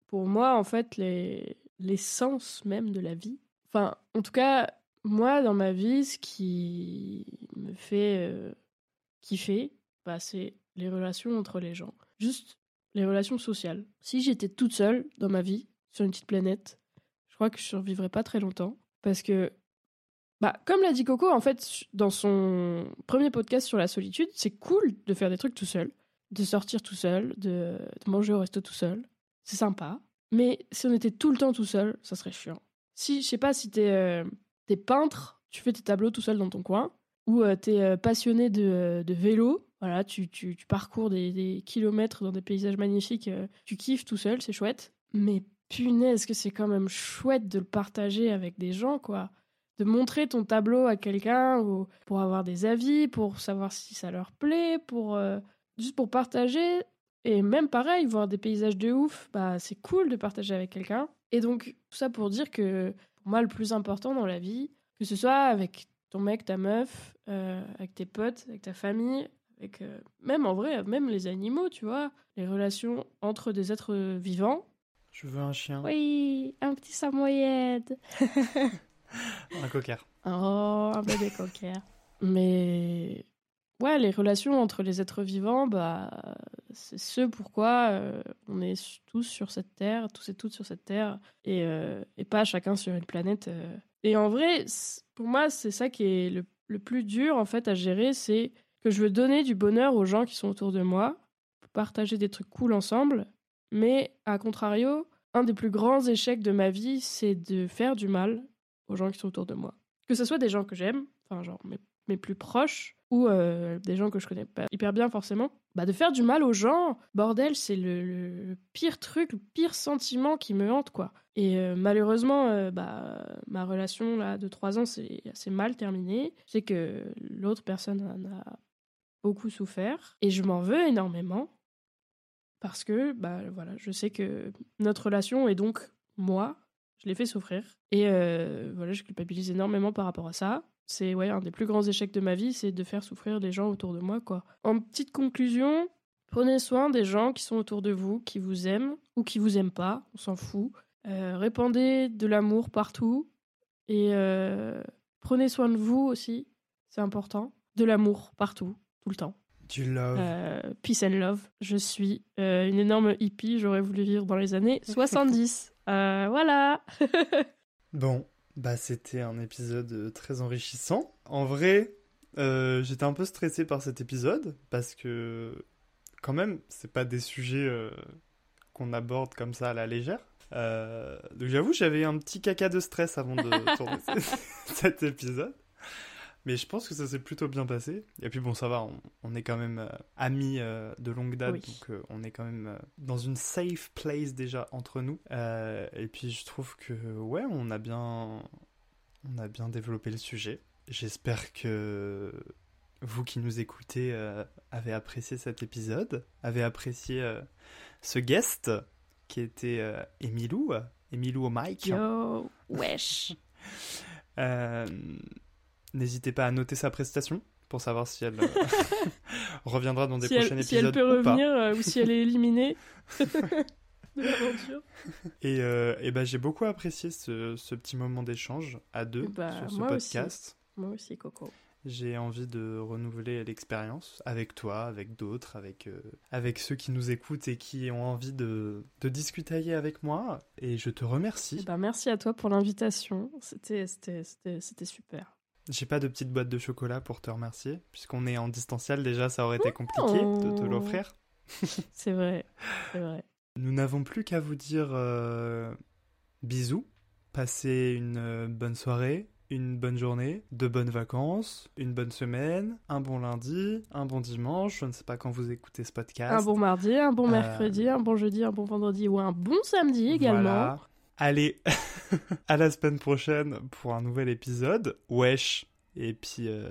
pour moi, en fait, les l'essence même de la vie. Enfin, en tout cas, moi, dans ma vie, ce qui me fait kiffer, bah, c'est les relations entre les gens. Juste les relations sociales. Si j'étais toute seule dans ma vie, sur une petite planète, je crois que je survivrais pas très longtemps. Parce que bah, comme l'a dit Coco, en fait, dans son premier podcast sur la solitude, c'est cool de faire des trucs tout seul, de sortir tout seul, de, manger au resto tout seul. C'est sympa. Mais si on était tout le temps tout seul, ça serait chiant. Si, je sais pas, si t'es euh, peintre, tu fais tes tableaux tout seul dans ton coin, ou euh, t'es euh, passionné de, de, vélo, voilà, tu, tu, parcours des, des, kilomètres dans des paysages magnifiques, tu kiffes tout seul, c'est chouette. Mais punaise, que c'est quand même chouette de le partager avec des gens, quoi? De montrer ton tableau à quelqu'un ou pour avoir des avis, pour savoir si ça leur plaît, pour euh, juste pour partager. Et même pareil, voir des paysages de ouf, bah c'est cool de partager avec quelqu'un. Et donc tout ça pour dire que pour moi le plus important dans la vie, que ce soit avec ton mec, ta meuf, euh, avec tes potes, avec ta famille, avec euh, même en vrai, même les animaux, tu vois, les relations entre des êtres vivants. Je veux un chien. Oui, un petit samoyed. [laughs] un cocker. Oh, un bébé cocker. Mais ouais, les relations entre les êtres vivants, bah, c'est ce pourquoi euh, on est tous sur cette terre, tous et toutes sur cette terre, et, euh, et pas chacun sur une planète. Euh. Et en vrai, pour moi, c'est ça qui est le, le, plus dur en fait à gérer, c'est que je veux donner du bonheur aux gens qui sont autour de moi, partager des trucs cool ensemble, mais à contrario, un des plus grands échecs de ma vie, c'est de faire du mal aux gens qui sont autour de moi. Que ce soit des gens que j'aime, enfin genre mes, plus proches, ou euh, des gens que je connais pas hyper bien forcément, bah de faire du mal aux gens, bordel, c'est le, pire truc, le pire sentiment qui me hante quoi. Et euh, malheureusement, euh, bah ma relation là de trois ans c'est assez mal terminée. Je sais que l'autre personne en a beaucoup souffert et je m'en veux énormément parce que bah voilà, je sais que notre relation est donc moi je l'ai fait souffrir. Et voilà, je culpabilise énormément par rapport à ça. C'est ouais, un des plus grands échecs de ma vie, c'est de faire souffrir les gens autour de moi, quoi. En petite conclusion, Prenez soin des gens qui sont autour de vous, qui vous aiment ou qui vous aiment pas, on s'en fout. Euh, répandez de l'amour partout et euh, prenez soin de vous aussi, c'est important. De l'amour partout, tout le temps. Du love. Euh, peace and love. Je suis une énorme hippie, j'aurais voulu vivre dans les années [laughs] 70. Euh, voilà. [laughs] Bon, bah c'était un épisode euh, très enrichissant. En vrai, euh, j'étais un peu stressé par cet épisode parce que quand même, c'est pas des sujets euh, qu'on aborde comme ça à la légère. Euh, donc j'avoue, j'avais un petit caca de stress avant de [laughs] tourner ce- [laughs] cet épisode. Mais je pense que ça s'est plutôt bien passé. Et puis bon, ça va, on, on est quand même euh, amis euh, de longue date, Oui. donc euh, on est quand même dans une safe place déjà entre nous. Et puis je trouve que ouais, on a bien, on a bien développé le sujet. J'espère que vous qui nous écoutez avez apprécié cet épisode, avez apprécié ce guest qui était Emilou, Emilou au mic. Yo, wesh. [laughs] N'hésitez pas à noter sa prestation pour savoir si elle [laughs] euh, [laughs] reviendra dans des si, prochains elle, si épisodes elle peut ou revenir euh, ou si elle est éliminée [laughs] de l'aventure. Et, euh, et ben, j'ai beaucoup apprécié ce, ce petit moment d'échange à deux Bah, sur ce moi aussi. podcast. Moi aussi, Coco. J'ai envie de renouveler l'expérience avec toi, avec d'autres, avec, euh, avec ceux qui nous écoutent et qui ont envie de, de discuter avec moi. Et je te remercie. Eh ben, merci à toi pour l'invitation. C'était super. J'ai pas de petite boîte de chocolat pour te remercier, puisqu'on est en distanciel déjà, ça aurait été compliqué de te Oh. l'offrir. [laughs] C'est vrai. C'est vrai. Nous n'avons plus qu'à vous dire euh, bisous, passez une euh, bonne soirée, une bonne journée, de bonnes vacances, une bonne semaine, un bon lundi, un bon dimanche, je ne sais pas quand vous écoutez ce podcast. Un bon mardi, un bon Euh, mercredi, un bon jeudi, un bon vendredi ou un bon samedi également. Voilà. Allez, [laughs] à la semaine prochaine pour un nouvel épisode. Wesh. Et puis, euh,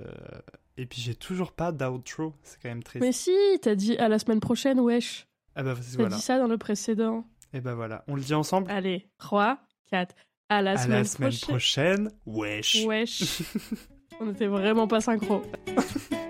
et puis j'ai toujours pas d'outro, c'est quand même triste. Mais si, t'as dit à la semaine prochaine, wesh. Ah bah T'as voilà. dit ça dans le précédent. Et bah voilà, on le dit ensemble. Allez, 3, 4. À la à semaine la semaine prochaine. prochaine. Wesh. Wesh. [laughs] On était vraiment pas synchro. [laughs]